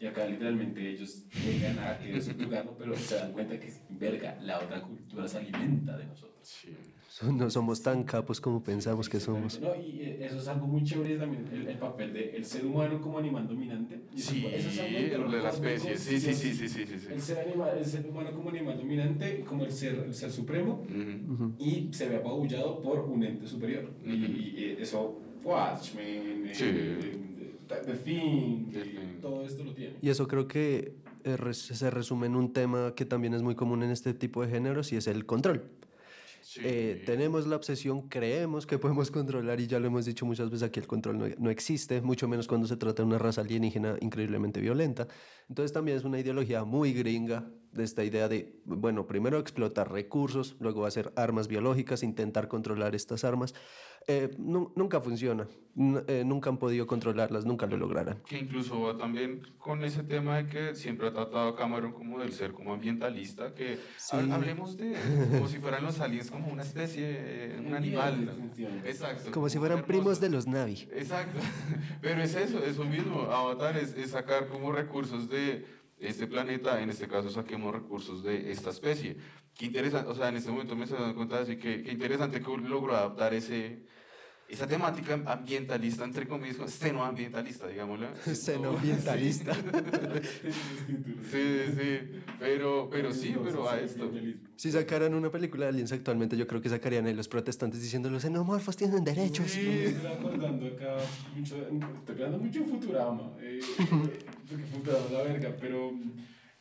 Y acá literalmente ellos llegan a querer subyugarlo, pero se dan cuenta que, verga, la otra cultura se alimenta de nosotros. Sí. [laughs] No somos tan capos como pensamos que somos. No, y eh, eso es algo muy chévere también, el, el papel del ser humano como animal dominante. Y Sí, eso es algo de la especie. Sí, sí, sí, sí, sí, sí. sí. El ser, animal, el ser humano como animal dominante, como el ser, el ser supremo, Ujú. Ujú. y se ve apabullado por un ente superior. y, Ujú. y, eh, eso, Watchmen, eh, Sí. eh, The Thing, The Thing. todo esto lo tiene. Y eso creo que se resume en un tema que también es muy común en este tipo de géneros y es el control. Sí. Eh, tenemos la obsesión, creemos que podemos controlar y ya lo hemos dicho muchas veces aquí, el control no, no existe, mucho menos cuando se trata de una raza alienígena increíblemente violenta. Entonces también es una ideología muy gringa de esta idea de, bueno, primero explotar recursos, luego hacer armas biológicas, intentar controlar estas armas. Eh, nu- nunca funciona, N- eh, nunca han podido controlarlas, nunca lo lograrán. que incluso va también con ese tema de que siempre ha tratado Cameron como del ser como ambientalista, que Sí. ha- hablemos de como si fueran los aliens como una especie, eh, un animal. Exacto. Como si fueran primos de los Navi. Exacto. [laughs] Pero es eso, eso mismo. Avatar es, es sacar como recursos de este planeta, en este caso saquemos recursos de esta especie. Qué interesante, o sea, en este momento me estoy dando cuenta de así que qué interesante que logró adaptar ese, esa temática ambientalista, entre comillas, xenoambientalista, digámoslo. [laughs] Xenoambientalista. Sí, sí, pero, pero sí, pero a esto. Si sacaran una película de aliens actualmente, yo creo que sacarían a los protestantes diciendo los xenomorfos tienen derechos. Me estoy acordando acá mucho, estoy hablando mucho en Futurama, eh, porque Futurama es la verga, pero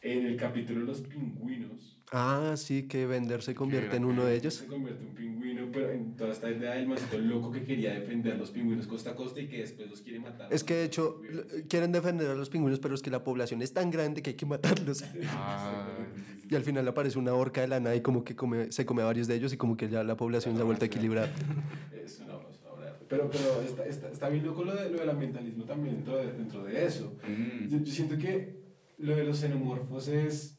en el capítulo de los pingüinos, Ah, sí, que Bender se convierte en uno de ellos. se convierte en un pingüino, pero en toda esta idea del masito loco que quería defender los pingüinos costa a costa y que después los quiere matar. Es que de hecho quieren defender a los pingüinos, pero es que la población es tan grande que hay que matarlos. [laughs] Ah, Y al final aparece una orca de la nada y como que come- se come a varios de ellos y como que ya la población se ha vuelto a equilibrar. Es una, es una obra de arte. Pero, pero está, está, está bien loco lo, de, lo del ambientalismo también dentro de, dentro de eso. mm. Yo, yo siento que lo de los xenomorfos es.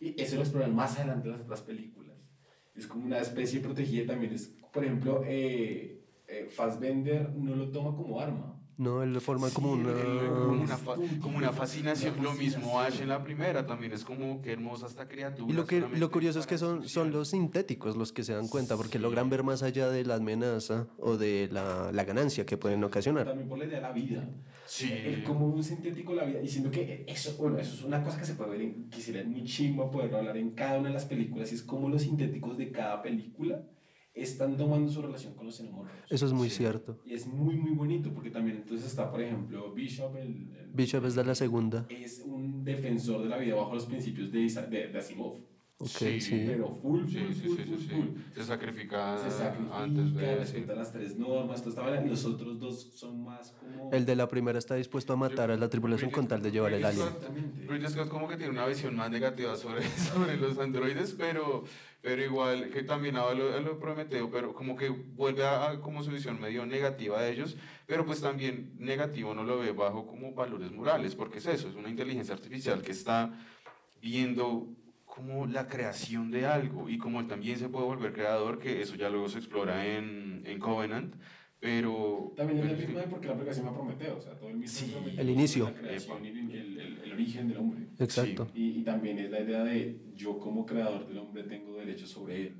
Y eso lo exploran más adelante en las otras películas. Es como una especie protegida también. Es, por ejemplo, eh, eh, Fassbender no lo toma como arma. No, él forma como Sí, una... el- el- como, una como una fascinación. Lo mismo Ash en la primera también es como que hermosa esta criatura. Y lo, que, lo curioso es que son, son los sintéticos los que se dan cuenta, porque Sí. logran ver más allá de la amenaza o de la, la ganancia que pueden ocasionar. También por la idea de la vida. Sí. El como un sintético la vida, diciendo que eso, bueno, eso es una cosa que se puede ver, en, sería muy chimba poder hablar en cada una de las películas, y es como los sintéticos de cada película están tomando su relación con los xenomorfos. Eso es muy Sí. cierto. Y es muy, muy bonito, porque también entonces está, por ejemplo, Bishop, el, el- Bishop es de la segunda. es un defensor de la vida bajo los principios de, de, de Asimov. Ok, Sí. sí. Pero full, full, Sí, full, sí, full, sí, sí. full. Se sacrifica, Se sacrifica, antes de... sí. respeta las tres normas, todo estaba, los otros dos son más como... El de la primera está dispuesto a matar a la tripulación con tal de llevar el alien. Exactamente. Ridley Scott como que tiene una visión más negativa sobre, [laughs] sobre los androides, pero, pero igual que también de lo de Prometeo, pero como que vuelve a, a como su visión medio negativa de ellos, pero pues también negativo no lo ve bajo como valores morales, porque es eso, es una inteligencia artificial que está viendo como la creación de algo y como él también se puede volver creador, que eso ya luego se explora en, en Covenant, pero... También es el sí. mismo de porque la aplicación a Prometeo, o sea, todo el mismo Sí. Prometeo, El inicio. La creación y el, el- el origen del hombre. Exacto. Y, y también es la idea de yo como creador del hombre tengo derechos sobre él.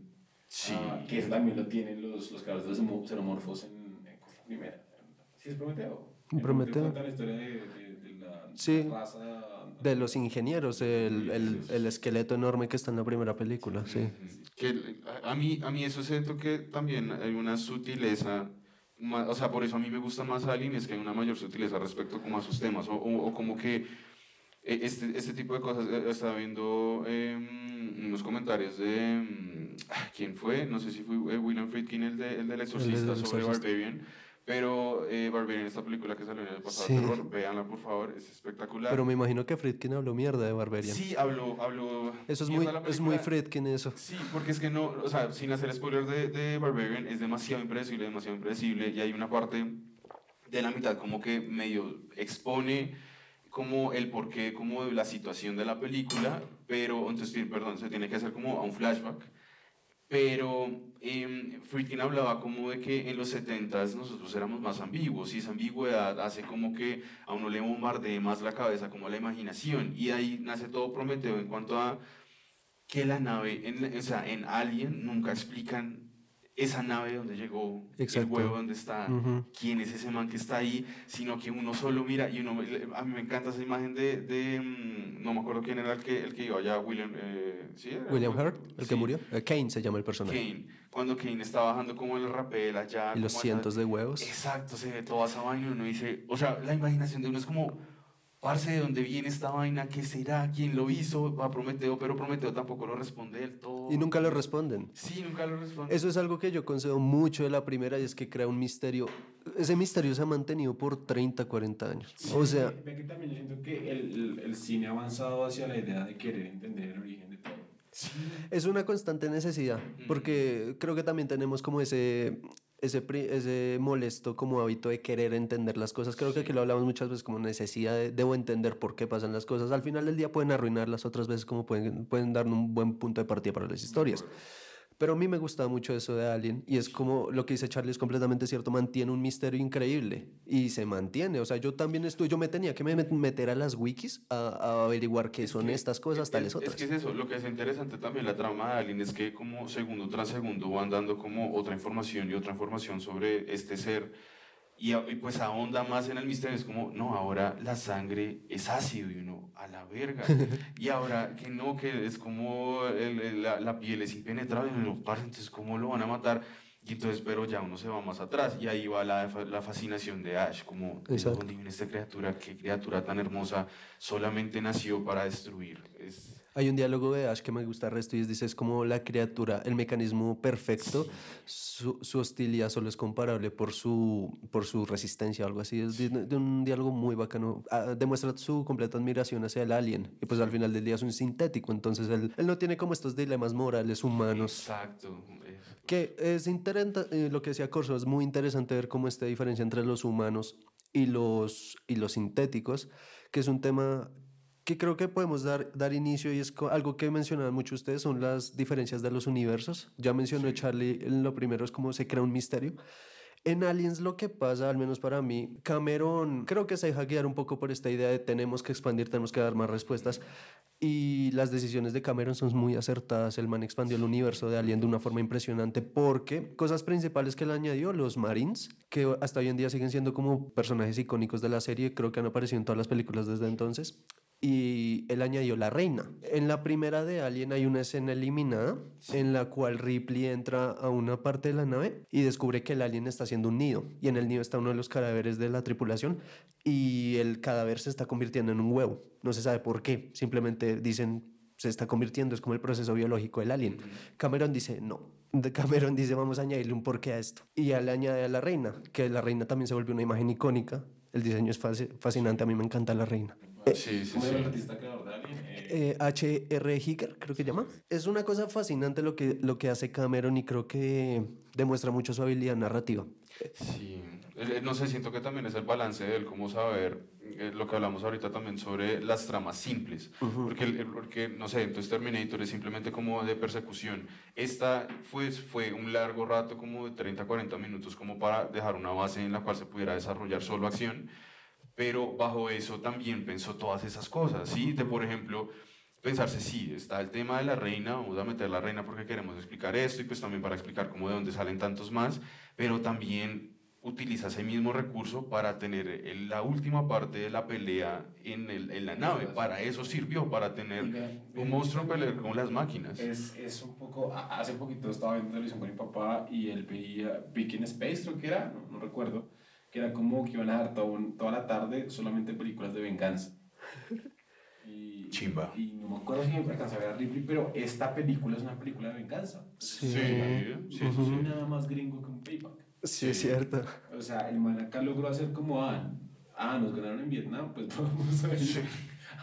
Sí. Ah, que eso también lo tienen los, los creadores de los xeno- xenomorfos en, en ¿cuál es la primera. Sí, es Prometeo. En Prometeo. Cuenta la historia de, de, de la Sí. raza... De los ingenieros, el, el, el esqueleto enorme que está en la primera película, sí. Que a- mí, a mí eso siento que también hay una sutileza, o sea, por eso a mí me gusta más Alien, es que hay una mayor sutileza respecto como a sus temas, o, o- o como que eh, este, este tipo de cosas, eh, estaba viendo em, unos comentarios de, em, ah, ¿quién fue? No sé si fue eh, William Friedkin, el, de, el del exorcista, sobre. Barbarian, pero eh, Barbarian, esta película que salió en el pasado Sí. terror, véanla por favor, es espectacular. Pero me imagino que Friedkin habló mierda de Barbarian. Sí, habló, habló Eso es muy, es muy. Friedkin eso. Sí, porque es que no, o sea, sin hacer spoiler de, de Barbarian, es demasiado impredecible, demasiado impredecible, y hay una parte de la mitad como que medio expone como el porqué, como la situación de la película, pero, entonces, perdón, se tiene que hacer como a un flashback, pero eh, Friedkin hablaba como de que en los 70s nosotros éramos más ambiguos y esa ambigüedad hace como que a uno le bombardee más la cabeza, como la imaginación, y ahí nace todo Prometeo en cuanto a que la nave, en, o sea, en Alien nunca explican esa nave donde llegó, Exacto. el huevo donde está, quién es ese man que está ahí, sino que uno solo mira y uno, a mí me encanta esa imagen de, de mm, no me acuerdo quién era el que, el que iba allá, William, eh, ¿sí era? William Hurt, el que murió. Eh, Kane se llama el personaje. Kane, cuando Kane está bajando como el rapel allá. Y los cientos de huevos. Exacto, se ve toda esa vaina y uno dice, o sea, la imaginación de uno es como, parce, ¿de dónde viene esta vaina? ¿Qué será? ¿Quién lo hizo? Va Prometeo, pero Prometeo tampoco lo responde del todo. Y nunca lo responden. Sí, nunca lo responde. Eso es algo que yo concedo mucho de la primera y es que crea un misterio. Ese misterio se ha mantenido por 30, 40 años. O sea, Ve que también yo siento que el, el, el cine ha avanzado hacia la idea de querer entender el origen de todo. es una constante necesidad, porque creo que también tenemos como ese, ese, ese molesto como hábito de querer entender las cosas. Creo que aquí lo hablamos muchas veces como necesidad de, debo entender por qué pasan las cosas. Al final del día pueden arruinarlas, otras veces como pueden, pueden dar un buen punto de partida para las historias. Pero a mí me gusta mucho eso de Alien y es como lo que dice Charlie es completamente cierto, mantiene un misterio increíble y se mantiene. O sea, yo también estuve, yo me tenía que me- meter a las wikis a, a averiguar qué son que- estas cosas, es- tales es, otras. Es que es eso, lo que es interesante también la trama de Alien es que como segundo tras segundo van dando como otra información y otra información sobre este ser y, y pues ahonda más en el misterio, es como, no, ahora la sangre es ácido y uno, a la verga, [laughs] y ahora que no, que es como el- el- la, la piel es impenetrable, parce, entonces ¿cómo lo van a matar? Y entonces, pero ya uno se va más atrás y ahí va la, la fascinación de Ash, como, ¿de Exacto. dónde viene esta criatura? ¿Qué criatura tan hermosa solamente nació para destruir? Es, Hay un diálogo de Ash que me gusta resto y es, dice, es como la criatura, el mecanismo perfecto, su, su hostilidad solo es comparable por su, por su resistencia o algo así. Es de, de un diálogo muy bacano. Ah, demuestra su completa admiración hacia el alien y pues al final del día es un sintético, entonces él, él no tiene como estos dilemas morales humanos. Exacto. Que es interesante, lo que decía Corso, es muy interesante ver cómo esta diferencia entre los humanos y los, y los sintéticos, que es un tema que creo que podemos dar, dar inicio y es algo que mencionaban mucho ustedes, son las diferencias de los universos. Ya mencionó Charlie, en lo primero es cómo se crea un misterio. En Aliens lo que pasa, al menos para mí, Cameron creo que se deja guiar un poco por esta idea de tenemos que expandir, tenemos que dar más respuestas. Y las decisiones de Cameron son muy acertadas. El man expandió el universo de Alien de una forma impresionante porque cosas principales que le añadió, los Marines, que hasta hoy en día siguen siendo como personajes icónicos de la serie, creo que han aparecido en todas las películas desde entonces y él añadió la reina. En la primera de Alien hay una escena eliminada en la cual Ripley entra a una parte de la nave y descubre que el alien está haciendo un nido y en el nido está uno de los cadáveres de la tripulación y el cadáver se está convirtiendo en un huevo. No se sabe por qué, simplemente dicen se está convirtiendo, es como el proceso biológico del alien. Cameron dice, no. Cameron dice, vamos a añadirle un porqué a esto. Y ya le añade a la reina, que la reina también se volvió una imagen icónica. El diseño es fascinante, a mí me encanta la reina. Sí, sí, sí. el artista creador de Alien? Eh, H.R. Hicker, creo que llama. Es una cosa fascinante lo que, lo que hace Cameron y creo que demuestra mucho su habilidad narrativa. Sí, no sé, siento que también es el balance de él, cómo saber eh, lo que hablamos ahorita también sobre las tramas simples. porque, porque, no sé, entonces Terminator es simplemente como de persecución. Esta fue, fue un largo rato, como de 30, 40 minutos, como para dejar una base en la cual se pudiera desarrollar solo acción pero bajo eso también pensó todas esas cosas, ¿sí? De, por ejemplo, pensarse, sí, está el tema de la reina, vamos a meter la reina porque queremos explicar esto y pues también para explicar cómo de dónde salen tantos más, pero también utiliza ese mismo recurso para tener la última parte de la pelea en, el, en la nave. Para eso sirvió, para tener un monstruo pelear con las máquinas. Es, es, un poco, hace poquito estaba viendo televisión con mi papá y él veía Big in Space, creo que era, no, no recuerdo que era como que iban a dar toda la tarde solamente películas de venganza. [laughs] Y, Chimba. Y no me acuerdo si me alcanzé a ver a Ripley, pero esta película es una película de venganza. Sí. sí, sí, sí, nada más gringo que un payback. Sí, es cierto. O sea, el man acá logró hacer como, ah, ah nos ganaron en Vietnam, pues [laughs] vamos a, ir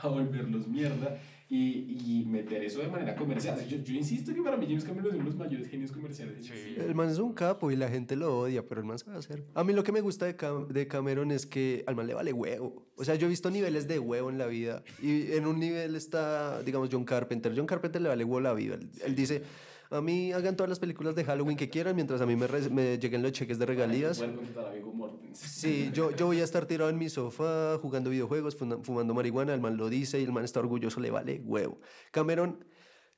a volverlos mierda y, y, meter eso de manera comercial. Yo, yo, insisto que para mí James Cameron es uno de los mayores genios comerciales. Sí. El man es un capo y la gente lo odia, pero el man se va a hacer. A mí lo que me gusta de, de Cameron es que al man le vale huevo. O sea, yo he visto niveles de huevo en la vida y en un nivel está, digamos, John Carpenter. John Carpenter le vale huevo la vida. él dice a mí hagan todas las películas de Halloween que quieran mientras a mí me, me lleguen los cheques de regalías. Sí, yo, yo voy a estar tirado en mi sofá jugando videojuegos, fumando marihuana, el man lo dice y el man está orgulloso, le vale huevo. Cameron,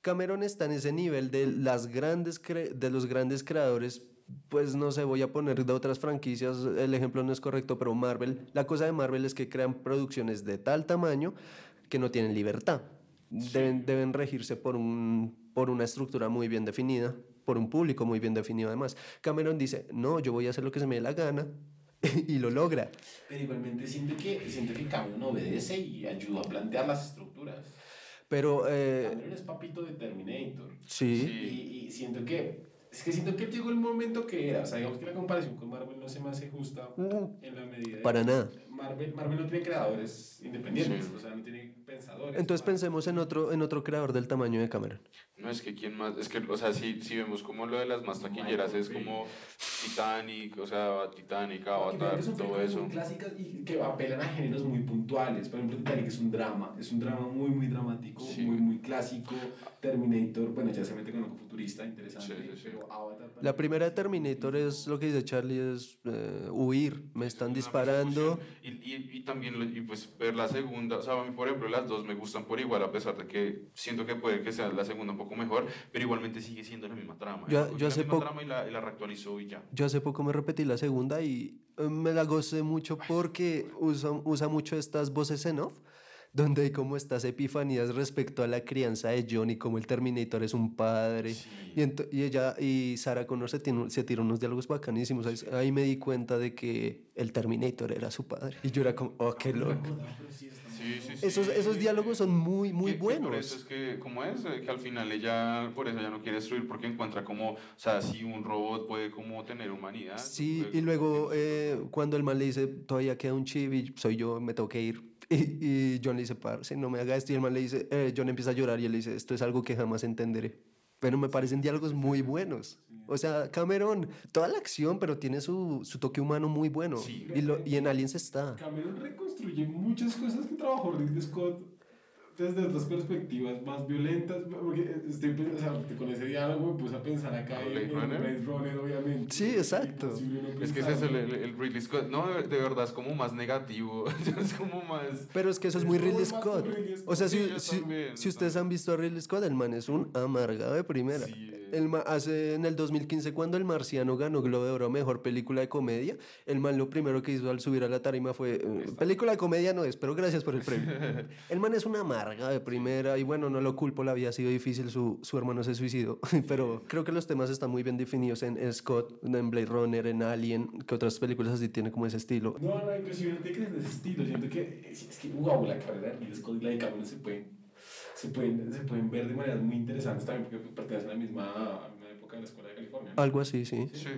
Cameron está en ese nivel de, las grandes de los grandes creadores pues no sé, voy a poner de otras franquicias, el ejemplo no es correcto, pero Marvel, la cosa de Marvel es que crean producciones de tal tamaño que no tienen libertad. Deben, deben regirse por un por una estructura muy bien definida, por un público muy bien definido además. Cameron dice, no, yo voy a hacer lo que se me dé la gana [laughs] y lo logra. Pero igualmente siento que, siento que Cameron obedece y ayuda a plantear las estructuras. Pero... Eh, Cameron es papito de Terminator. Sí. Y, y siento que es que siento que llegó el momento que era. O sea, digamos que la comparación con Marvel no se me hace justa en la medida. Para nada. Marvel, Marvel no tiene creadores independientes, o sea, no tiene pensadores. Entonces pensemos en otro, en otro creador del tamaño de Cameron. No, es que quién más. Es que, o sea, si, si vemos como lo de las más taquilleras es como Titanic, o sea, Titanic, Avatar, todo eso. Muy clásicas y que apelan a géneros muy puntuales. Por ejemplo, Titanic es un drama, es un drama muy, muy dramático, muy, muy clásico. Terminator, bueno, ya se mete con algo futurista, interesante. pero Avatar. La primera de Terminator es lo que dice Charlie: es eh, huir, me están disparando. Y, y, y, también y pues ver la segunda, o sea, a mí, por ejemplo, las dos me gustan por igual, a pesar de que siento que puede que sea la segunda un poco mejor, pero igualmente sigue siendo la misma trama. Yo, yo hace poco. y la, y la reactualizó y ya. Yo hace poco me repetí la segunda y eh, me la gocé mucho porque usa, usa mucho estas voces en off donde hay como estas epifanías respecto a la crianza de Johnny, como el Terminator es un padre. Y, y, ella y Sarah Connor se, se tiró unos diálogos bacanísimos. Ahí, ahí, me di cuenta de que el Terminator era su padre. Y yo era como, oh, qué loco. Sí, sí, sí. Esos, esos diálogos son muy, muy buenos. por eso es que, como es, eh, que al final ella, por eso ya no quiere destruir, porque encuentra como, o sea, si un robot puede como tener humanidad. Sí, y luego eh, cuando el mal le dice, todavía queda un chip y soy yo, me tengo que ir. Y, y John le dice, parce, no me haga esto. Y el mal le dice, eh, John empieza a llorar y él le dice, esto es algo que jamás entenderé. Pero me parecen diálogos muy buenos. O sea, Cameron, toda la acción, pero tiene su, su toque humano muy bueno. Sí, y, lo, y en Aliens está. Cameron reconstruye muchas cosas que trabajó Ridley Scott desde otras perspectivas más violentas, porque estoy, o sea, con ese diálogo me puse a pensar acá en, Blade en Runner. Blade Runner, obviamente. Sí, exacto. No Es que es pensar. eso, el, el- el Ridley Scott. No, de, verdad es como más negativo. [laughs] es como más. Pero es que eso es muy Es Ridley muy Scott. Ridley Scott. O sea, Sí, si, si, también, si yo ustedes han visto a Ridley Scott, el man es un amargado de primera. Sí, eh. El ma- hace en el 2015 cuando El Marciano ganó Globo de Oro a Mejor Película de Comedia, el man lo primero que hizo al subir a la tarima fue, eh, película de comedia no es, pero gracias por el [laughs] premio. el man es una amarga de primera y bueno, no lo culpo, la había sido difícil, su, su hermano se suicidó, [laughs] pero creo que los temas están muy bien definidos en, Scott, en Blade Runner, en Alien, que otras películas así tienen como ese estilo. No, no, inclusive no te crees de ese estilo. Siento que es, es que, wow, la carrera de Scott y la de Cameron se pueden, se pueden, se pueden ver de maneras muy interesantes también porque pertenecen a la misma, a la misma época de la Escuela de California. ¿no? Algo así, sí. Sí.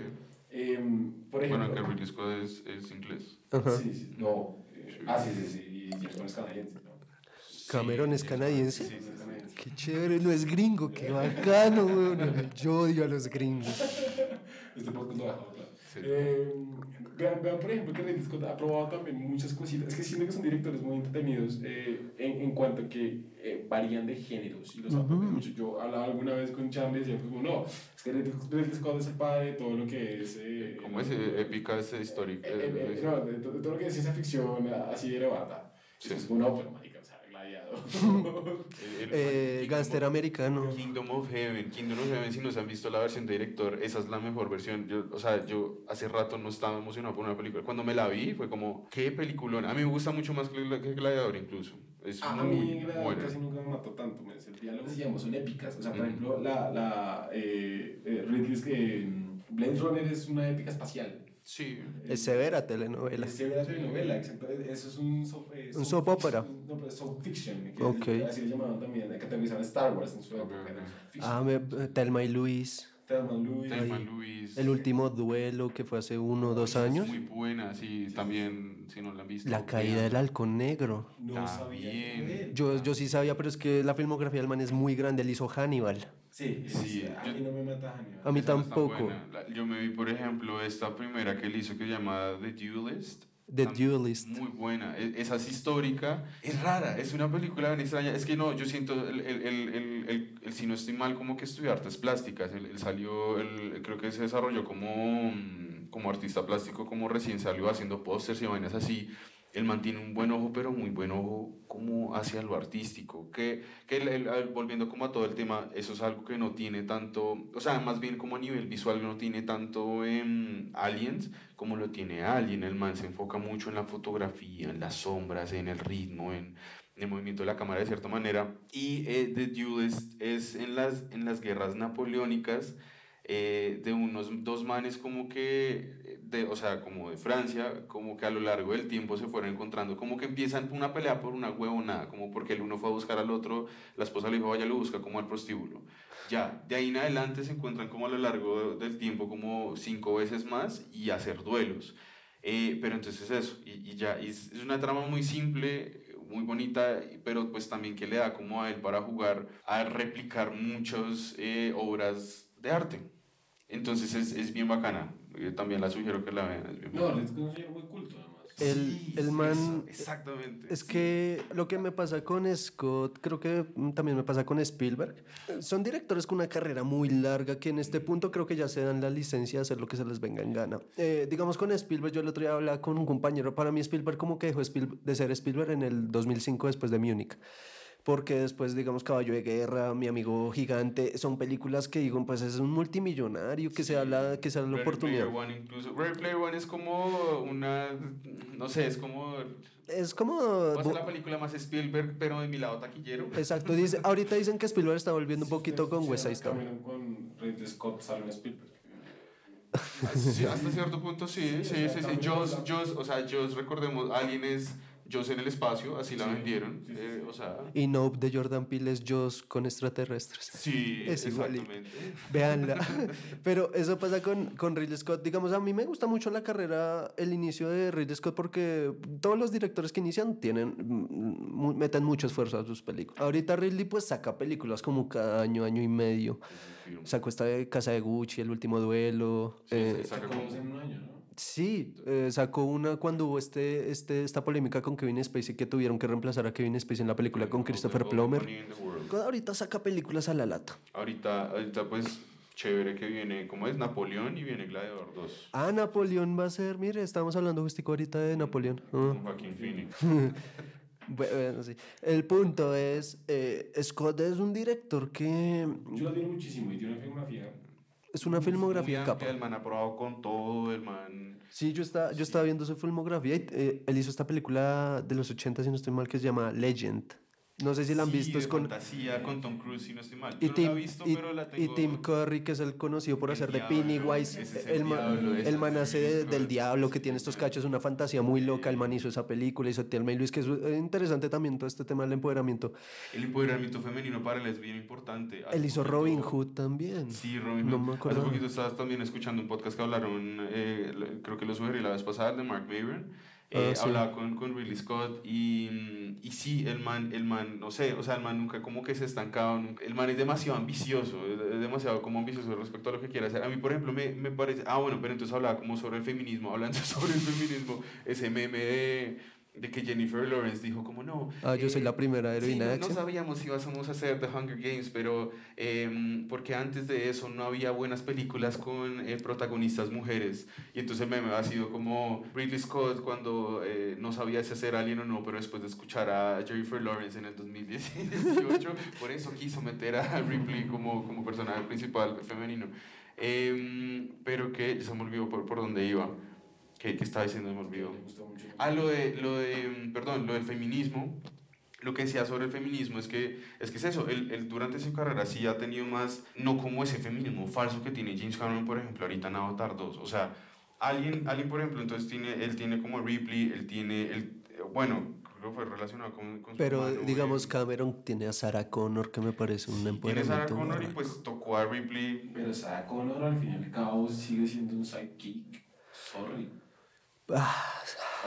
Em, por ejemplo. Bueno, que Ridley Scott es, es inglés. Ajá. Sí, sí, no. eh, ah, sí, sí, sí. Y James Bond es canadiense, ¿no? Cameron es canadiense. Sí, sí, es canadiense. Qué chévere, no es gringo, qué bacano, weón. Yo odio a los gringos. Este podcast lo ha dejado claro. Sí. Eh, vean, vean, por ejemplo, que Ridley Scott ha probado también muchas cositas. Es que siento que son directores muy entretenidos eh, en, en cuanto a que eh, varían de géneros y los apropian mucho. Yo hablaba alguna vez con Charlie y decía, como, no, es que Ridley Scott es el padre de todo lo que es. Eh, ¿Cómo es? Eh, Épicas históricas. eh, eh, eh, no, de, to- de todo lo que es ciencia ficción, así de bata. Sí. Es como, no, [laughs] Eh, of- americano. Kingdom of Heaven. Kingdom of Heaven, si no se han visto la versión de director, esa es la mejor versión. Yo, o sea, yo hace rato no estaba emocionado por una película. Cuando me la vi, fue como, qué peliculón. A mí me gusta mucho más que, Gla- que Gladiador, incluso. Es A muy mí Gladiador buena. casi nunca me mató tanto, me el diálogo digamos son épicas, o sea, por Mm. ejemplo, la, la eh, eh, Ridley, eh, Blade Runner es una épica espacial. Sí. Es severa telenovela. Es severa telenovela, exacto, eso es un soap, eh, Un soap opera. fiction, No, pero es soap fiction, que Ok. es- así le llamaban también, categorizaban Star Wars en su época. Ah, me, Telma y Luis. Thelma Louise. Thelma Luis. El último duelo que fue hace uno o dos Es años. muy buena, sí. También, si no la han visto. La caída vean. del halcón negro. No sabía También. él. Yo, yo sí sabía, pero es que la filmografía del man es muy grande. Él hizo Hannibal. Sí, Sí, sí, a yo- mí no me mata Hannibal. A mí tampoco. La- Yo me vi, por ejemplo, esta primera que él hizo que se llama The Duelist. The Duelist. Muy buena. E- Esa es histórica. Es rara. Es una película bien extraña. Es que no, yo siento, el, el, el, el, el- el- si no estoy mal, como que estudió artes plásticas. Él, salió, creo que se desarrolló como, como artista plástico, como recién salió haciendo pósters y vainas así. Él mantiene un buen ojo, pero muy buen ojo como hacia lo artístico. Que, que él- volviendo como a todo el tema, eso es algo que no tiene tanto, o sea, más bien como a nivel visual no tiene tanto en Aliens como lo tiene Alien. El man se enfoca mucho en la fotografía, en las sombras, en el ritmo, en, en el movimiento de la cámara de cierta manera. Y eh, The Duelist es en las, en las guerras napoleónicas eh, de unos dos manes como que, de, o sea, como de Francia, como que a lo largo del tiempo se fueron encontrando, como que empiezan una pelea por una huevonada, como porque el uno fue a buscar al otro, la esposa le dijo, vaya, lo busca como al prostíbulo. Ya, de ahí en adelante se encuentran como a lo largo del tiempo como cinco veces más y hacer duelos. Eh, pero entonces eso, y, ya, es una trama muy simple, muy bonita, pero pues también que le da como a él para jugar a replicar muchas eh, obras de arte. Entonces es, es bien bacana. Yo también la sugiero que la vean. Es bien No, bacana. es considero muy culto además. El, Sí, el sí, man... eso, exactamente. Es sí. que lo que me pasa con Scott, creo que también me pasa con Spielberg, son directores con una carrera muy larga que en este punto creo que ya se dan la licencia de hacer lo que se les venga en gana. Eh, digamos con Spielberg, yo el otro día hablaba con un compañero, para mí Spielberg como que dejó Spiel- de ser Spielberg en el 2005 después de Múnich. Porque después, digamos, Caballo de Guerra, Mi Amigo Gigante, son películas que digo, pues es un multimillonario que se da la, que se da la Ready oportunidad. Player One incluso. Ready Player One es como una, no sé, es como, Es como... va a ser la película más Spielberg, pero de mi lado taquillero. Exacto, dice, [laughs] ahorita dicen que Spielberg está volviendo un Sí, poquito con West Side Story. Con Ridley Scott sale Spielberg. Sí, hasta cierto punto sí, Sí, sí, o sea, sí, sí. Jaws, Jaws, o sea, Jaws, recordemos, Alien es Jaws en el espacio, así la Sí, vendieron, sí, sí, eh, sí. o sea... Y Nope de Jordan Peele es Joss con extraterrestres. Sí, [laughs] Es exactamente. Véanla. [laughs] Pero eso pasa con, con Ridley Scott. Digamos, a mí me gusta mucho la carrera, el inicio de Ridley Scott, porque todos los directores que inician tienen, mm, mu- meten mucho esfuerzo a sus películas. Ahorita Ridley pues saca películas como cada año, año y medio. Sacó esta de Casa de Gucci, El Último Duelo. Sí, eh, sí, saca como- en un año, ¿no? Sí, eh, sacó una cuando hubo este, este, esta polémica con Kevin Spacey que tuvieron que reemplazar a Kevin Spacey en la película con Christopher Plummer. Ahorita saca películas a la lata. Ahorita, ahorita pues chévere que viene, ¿cómo es? Napoleón y viene Gladiador 2. Ah, Napoleón va a ser, mire, estamos hablando justico ahorita de Napoleón. Ah. Con Joaquín Phoenix. [laughs] Bueno, sí. El punto es, eh, Scott es un director que Yo lo admiro muchísimo y tiene una filmografía. Es una filmografía capa. El man ha probado con todo, el man... Sí, yo, está, yo estaba viendo su filmografía y eh, él hizo esta película de los 80, si no estoy mal, que se llama Legend. No sé si la han Sí, visto, es de con... fantasía, con Tom Cruise, si no estoy mal. Y Yo no Tim, la he visto, y- pero la y tengo... Tim Curry, que es el conocido por El hacer de diablo, Pennywise. ese es el el, diablo, el man hace de- del diablo, que tiene estos cachos, una fantasía muy loca. El man hizo esa película, hizo Telma y Luis, que es interesante también todo este tema del empoderamiento. El empoderamiento femenino para él es bien importante. Hace Él hizo poquito- Robin Hood también. Sí, Robin No Hood. me Hace acuerdo. poquito estabas también escuchando un podcast que hablaron, eh, creo que lo sugerí la vez pasada, de Mark Maron. Eh, Ah, sí. Hablaba con, con Ridley Scott y, mm, y sí, el man, el man, no sé, o sea, el man nunca como que se estancaba, nunca- el man es demasiado ambicioso, es demasiado como ambicioso respecto a lo que quiere hacer. A mí, por ejemplo, me, me parece, ah, bueno, pero entonces hablaba como sobre el feminismo, hablando [laughs] sobre el feminismo, ese meme de, de que Jennifer Lawrence dijo como no. Ah, yo soy eh, la primera Sí, heroína no, de no acción. sabíamos si íbamos a hacer The Hunger Games, pero em, porque antes de eso no había buenas películas con eh, protagonistas mujeres. Y entonces el meme ha sido como Ridley Scott cuando eh, no sabía si hacer Alien o no, pero después de escuchar a Jennifer Lawrence en el 2018, [laughs] por eso quiso meter a Ripley como, como personaje principal femenino. Em, pero que se me olvidó por, por dónde iba. ¿Qué, qué estaba diciendo? Me olvidó. Ah, lo de, lo de, mm, perdón, lo del feminismo. Lo que decía sobre el feminismo es que es, que es eso, él, él durante su carrera sí ha tenido más, no como ese feminismo falso que tiene James Cameron, por ejemplo, ahorita en Avatar 2. O sea, alguien, alguien por ejemplo, entonces tiene, él tiene como a Ripley, él tiene, el bueno, creo que fue relacionado con, con su Pero digamos, eh, Cameron tiene a Sarah Connor, que me parece un tiene Sarah empoderamiento. Connor y pues tocó a Ripley. Pero Sarah Connor al fin y al cabo sigue siendo un sidekick. Sorry. Ah,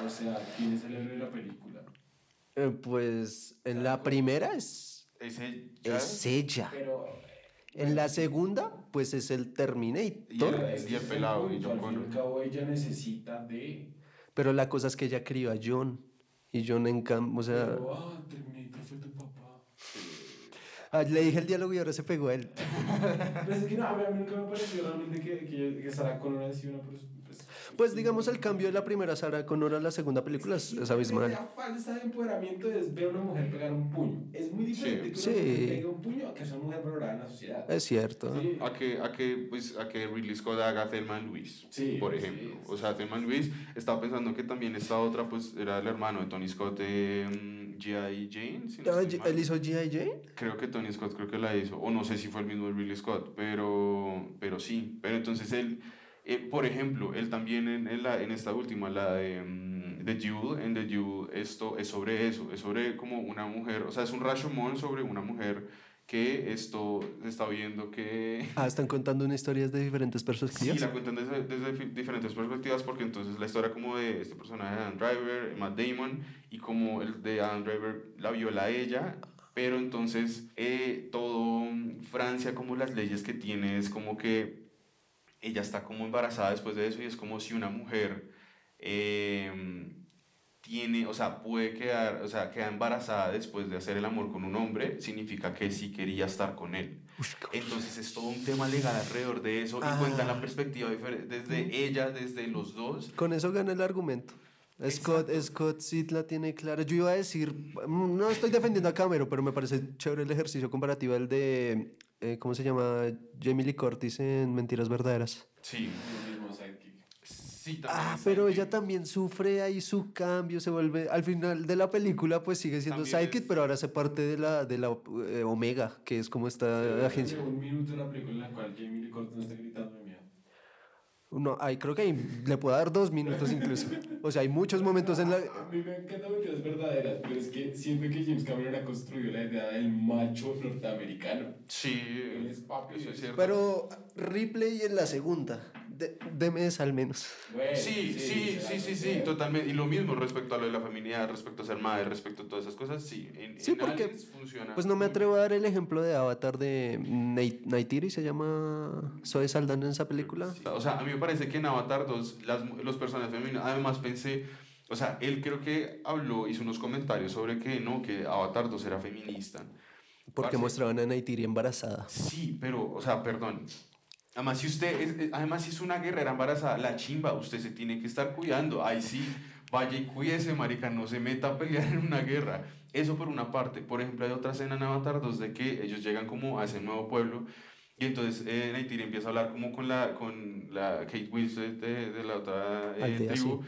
O sea, ¿quién es el héroe de la película? eh, pues en la primera es, Ese ya- es ella. Pero. En la segunda, pues es el Y Terminator. el- es y el es pelado, y Al fin y cabo, ella necesita de. Pero la cosa es que ella crió a John. Y John en cambio, o sea, Pero, ah, Terminator fue tu papá. ah, le dije el diálogo y ahora se pegó a él. [laughs] Pero es que no, a mí, nunca me pareció realmente que, que, que Sarah Connor sido una persona. Pues digamos, el cambio de la primera Sarah Connor a la segunda película es, es abismal. La falta de empoderamiento es ver a una mujer pegar un puño. Es muy diferente que Sí. una mujer pegue un puño a que sea una mujer valorada en la sociedad. Es cierto. Sí. A que, a, que, pues, a que Ridley Scott haga Thelma Luis, Sí, por ejemplo. sí. O sea, Thelma Luis, estaba pensando que también esta otra, pues, era el hermano de Tony Scott de mm, G.I. Jane. si no Ah. ¿Él hizo G.I. Jane? Creo que Tony Scott creo que la hizo, o no sé si fue el mismo Ridley Scott, pero, pero sí. Pero entonces él, eh, por ejemplo, él también en, en, la, en esta última, la de mm, The Duel, en The Duel, esto es sobre eso, es sobre como una mujer, o sea, es un Rashomon sobre una mujer que esto está viendo que... [laughs] Ah, están contando una historia desde diferentes Sí, perspectivas. la cuentan desde, desde diferentes perspectivas porque entonces la historia como de este personaje de Adam Driver, Matt Damon, y como el de Adam Driver la viola a ella, pero entonces eh, todo mm, Francia como las leyes que tiene es como que ella está como embarazada después de eso y es como si una mujer eh, tiene, o sea, puede quedar, o sea, queda embarazada después de hacer el amor con un hombre, significa que sí quería estar con él. Entonces es todo un tema legal alrededor de eso y Ah. cuentan la perspectiva difer- desde ella, desde los dos. Con eso gana el argumento. Scott, Scott sí la tiene clara. Yo iba a decir, mm, no estoy defendiendo a Cameron, pero me parece chévere el ejercicio comparativo, el de, eh, ¿cómo se llama? Jamie Lee Curtis en Mentiras Verdaderas. Sí, Lo mismo sidekick. sí, también. Ah, es pero sidekick. ella también sufre ahí su cambio, se vuelve, al final de la película pues sigue siendo También sidekick, es- pero ahora hace parte de la, de la eh, Omega, que es como esta agencia. Un minuto de la película en la cual Jamie Lee Curtis no está gritando. No, ahí creo que ahí le puedo dar dos minutos incluso. O sea, hay muchos momentos en la... A mí me encantan mentiras verdaderas, pero es que siento que James Cameron ha construido la idea del macho norteamericano. Sí, Él es papi, eso es cierto. Pero Ripley en la segunda, De, deme esa al menos. Bueno, Sí, sí, sí, sí, sí, totalmente. Y lo mismo respecto a lo de la familia, respecto a ser madre, respecto a todas esas cosas, sí. En, Sí, en porque, funciona. Pues no me atrevo a dar el ejemplo de Avatar de Ney- Neytiri, se llama Zoe Saldana en esa película. O sea, a mí me parece que en Avatar 2 las, los personajes femeninos, además pensé, o sea, él creo que habló, hizo unos comentarios sobre que no, que Avatar 2 era feminista. Porque Parce, mostraban a Neytiri embarazada. Sí, pero, o sea, perdón. Además, si usted, es, es- además, si es una guerrera embarazada, la chimba, usted se tiene que estar cuidando. Ahí sí, vaya y cuídese, marica, no se meta a pelear en una guerra. Eso por una parte. Por ejemplo, hay otra escena en Avatar 2 de que ellos llegan como a ese nuevo pueblo y entonces eh, Neytiri empieza a hablar como con la, con la Kate Winslet de, de la otra eh, tribu.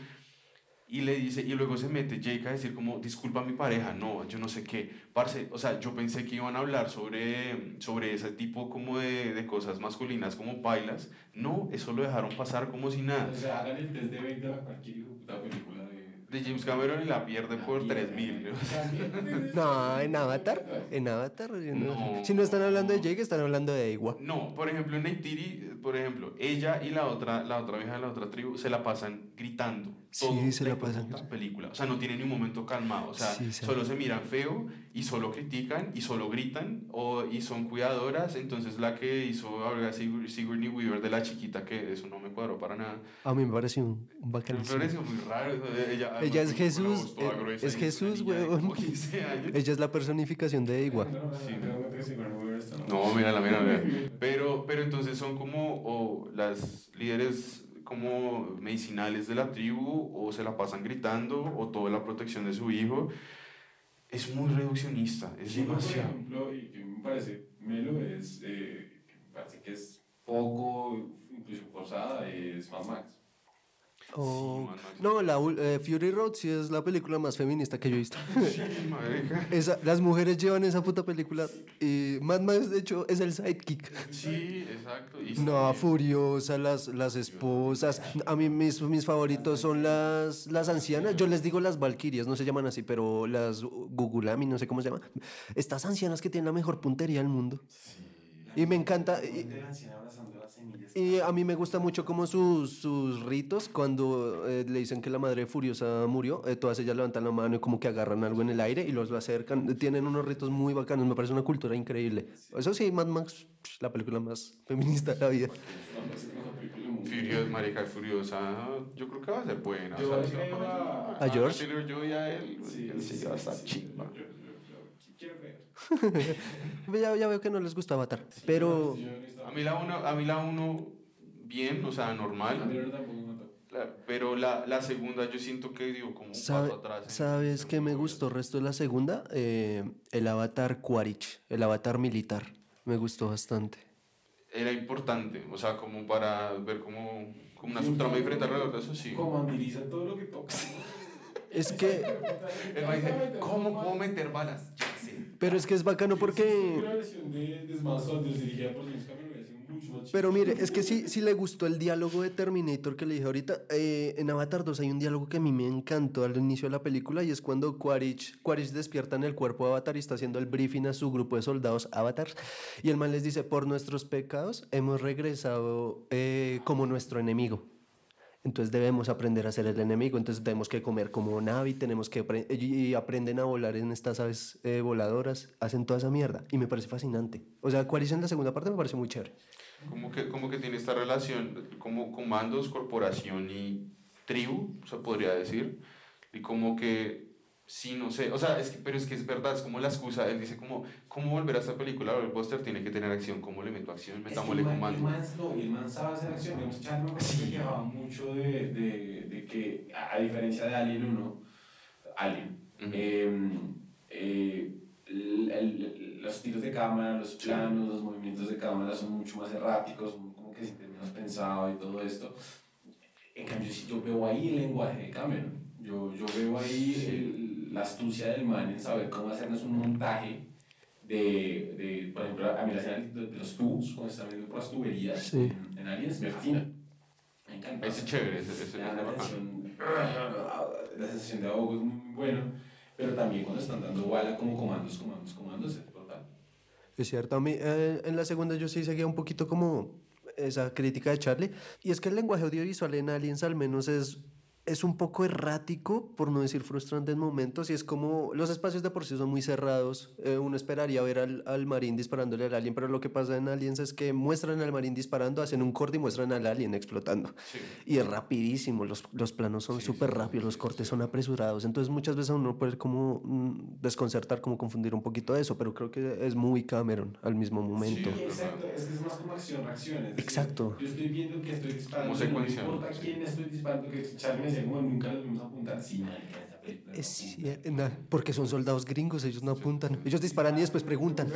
Y le dice, y luego se mete Jake a decir como, disculpa a mi pareja, no, yo no sé qué. Parce, o sea, yo pensé que iban a hablar sobre, sobre ese tipo como de, de cosas masculinas como bailas. No, eso lo dejaron pasar como si nada. O sea, hagan el test de 20 a cualquier puta película de... De James Cameron y la pierde por 3000. [laughs] No, en Avatar. En Avatar. no-. Si no están hablando de Jake, están hablando de Iwa. No, por ejemplo, en Neytiri, por ejemplo, ella y la otra, la otra vieja de la otra tribu se la pasan gritando. Sí, se la pasan película. O sea, no tienen ni un momento calmado. O sea, Sí, sí. solo se miran feo y solo critican y solo gritan o, y son cuidadoras. Entonces, la que hizo ahora Sigur- Sigourney Weaver de la chiquita, que eso no me cuadró para nada. A mí me parece un, un Me pareció muy raro. Ella, Ella es Jesús, eh, es Jesús, niña de huevón. como 15 años. Ella es la personificación de Iwa. No, no, mírala, mírala. mírala. [laughs] Pero, pero entonces son como o las líderes como medicinales de la tribu o se la pasan gritando o toda la protección de su hijo. Es muy reduccionista, es Sí, por demasiado. ejemplo, y que me parece melo, es, eh, que me parece que es poco, incluso forzada, es Mad Max. Oh, Max. no, la, eh, Fury Road sí es la película más feminista que yo he visto. [laughs] Sí. Esa- las mujeres llevan esa puta película y Mad Max de hecho es el sidekick. Sí, exacto. y No, bien. Furiosa, las, las esposas. A mí mis, mis favoritos son las, las ancianas. Yo les digo las Valkyrias, no se llaman así, pero las Gugulami, no sé cómo se llaman. Estas ancianas que tienen la mejor puntería del mundo. Y me encanta. Y, Y a mí me gusta mucho como sus, sus ritos cuando eh, le dicen que la madre furiosa murió. eh, todas ellas levantan la mano y como que agarran algo en el aire y los lo acercan. Tienen unos ritos muy bacanos. Me parece una cultura increíble. Eso sí, Mad Max, la película más feminista de la vida. Furiosa, marica, furiosa. Yo creo que va a ser buena. Yo o sea, creo poner- a- ¿A George? Taylor Joy a él. Sí, sí, sí, va a estar sí, chimba. yo- yo- yo- Quiero creer. [laughs] Ya, ya veo que no les gusta Avatar. Pero no estaba- A mí la uno, a mí la uno bien, o sea, normal. La- pero la, la segunda yo siento que dio como un ¿sabe- paso atrás. ¿sabes qué me gustó el resto de la segunda? Eh, el Avatar Quaritch, el Avatar militar. Me gustó bastante. Era importante, o sea, como para ver como, como una Sí, subtrama diferente alrededor de eso, sí. Comandiriza todo lo que toca. [laughs] Es que, El man dice, ¿cómo puedo meter balas? Sé. pero es que es bacano porque... Pero mire, es que sí, sí le gustó el diálogo de Terminator que le dije ahorita. Eh, en Avatar 2 hay un diálogo que a mí me encantó al inicio de la película y es cuando Quaritch, Quaritch despierta en el cuerpo de Avatar y está haciendo el briefing a su grupo de soldados Avatars. Y el man les dice, por nuestros pecados hemos regresado eh, como nuestro enemigo. Entonces debemos aprender a ser el enemigo. Entonces tenemos que comer como Navi, tenemos que y aprenden a volar en estas aves eh, voladoras, hacen toda esa mierda. Y me parece fascinante. O sea, Quaritch en la segunda parte me parece muy chévere. Como que, como que tiene esta relación como comandos, corporación y tribu, se podría decir. Y como que, sí, no sé, o sea, es que, pero es que es verdad, es como la excusa. Él dice como, ¿cómo volver a esta película? El póster tiene que tener acción. ¿Cómo le meto acción? Metámosle el comando. man, no, y el man sabe hacer acción. Digamos, Chandler se quejaba mucho de, de, de que, a, diferencia de Alien 1, Alien, Ujú. eh, eh, el- el- los tiros de cámara, los planos, los movimientos de cámara son mucho más erráticos, como que sienten menos pensado y todo esto. En cambio, si yo veo ahí el lenguaje de Cameron, yo, yo veo ahí el- la astucia del man en saber cómo hacernos un montaje de, de por ejemplo, a mí la escena de, de los tubos, cuando están viendo por las tuberías Sí. en, en Aliens, me fascina. Me encanta. Ese es chévere, ese, ese, la bacán. tensión, la sensación de ahogo es muy bueno, pero también cuando están dando bala como comandos, comandos, comandos, es brutal. Es cierto, a mí eh, en la segunda yo sí seguía un poquito como esa crítica de Charlie. Y es que el lenguaje audiovisual en Aliens al menos es es un poco errático, por no decir frustrante en momentos, y es como los espacios de por sí son muy cerrados. Eh, uno esperaría ver al, al, marín disparándole al alien, pero lo que pasa en Aliens es que muestran al marín disparando, hacen un corte y muestran al alien explotando. Sí. Y es rapidísimo, los, los planos son súper sí, rápidos, los cortes son apresurados. Entonces muchas veces uno puede como mm, desconcertar, como confundir un poquito de eso, pero creo que es muy Cameron al mismo momento. Sí, exacto, es que es más como acción-reacción. Exacto. Yo estoy viendo que estoy disparando, no importa quién estoy disparando, que Charlie bueno, nunca los vimos apuntar. Sí, marica, esa película. Es, sí, na, porque son soldados gringos, ellos no apuntan. Ellos disparan y después preguntan.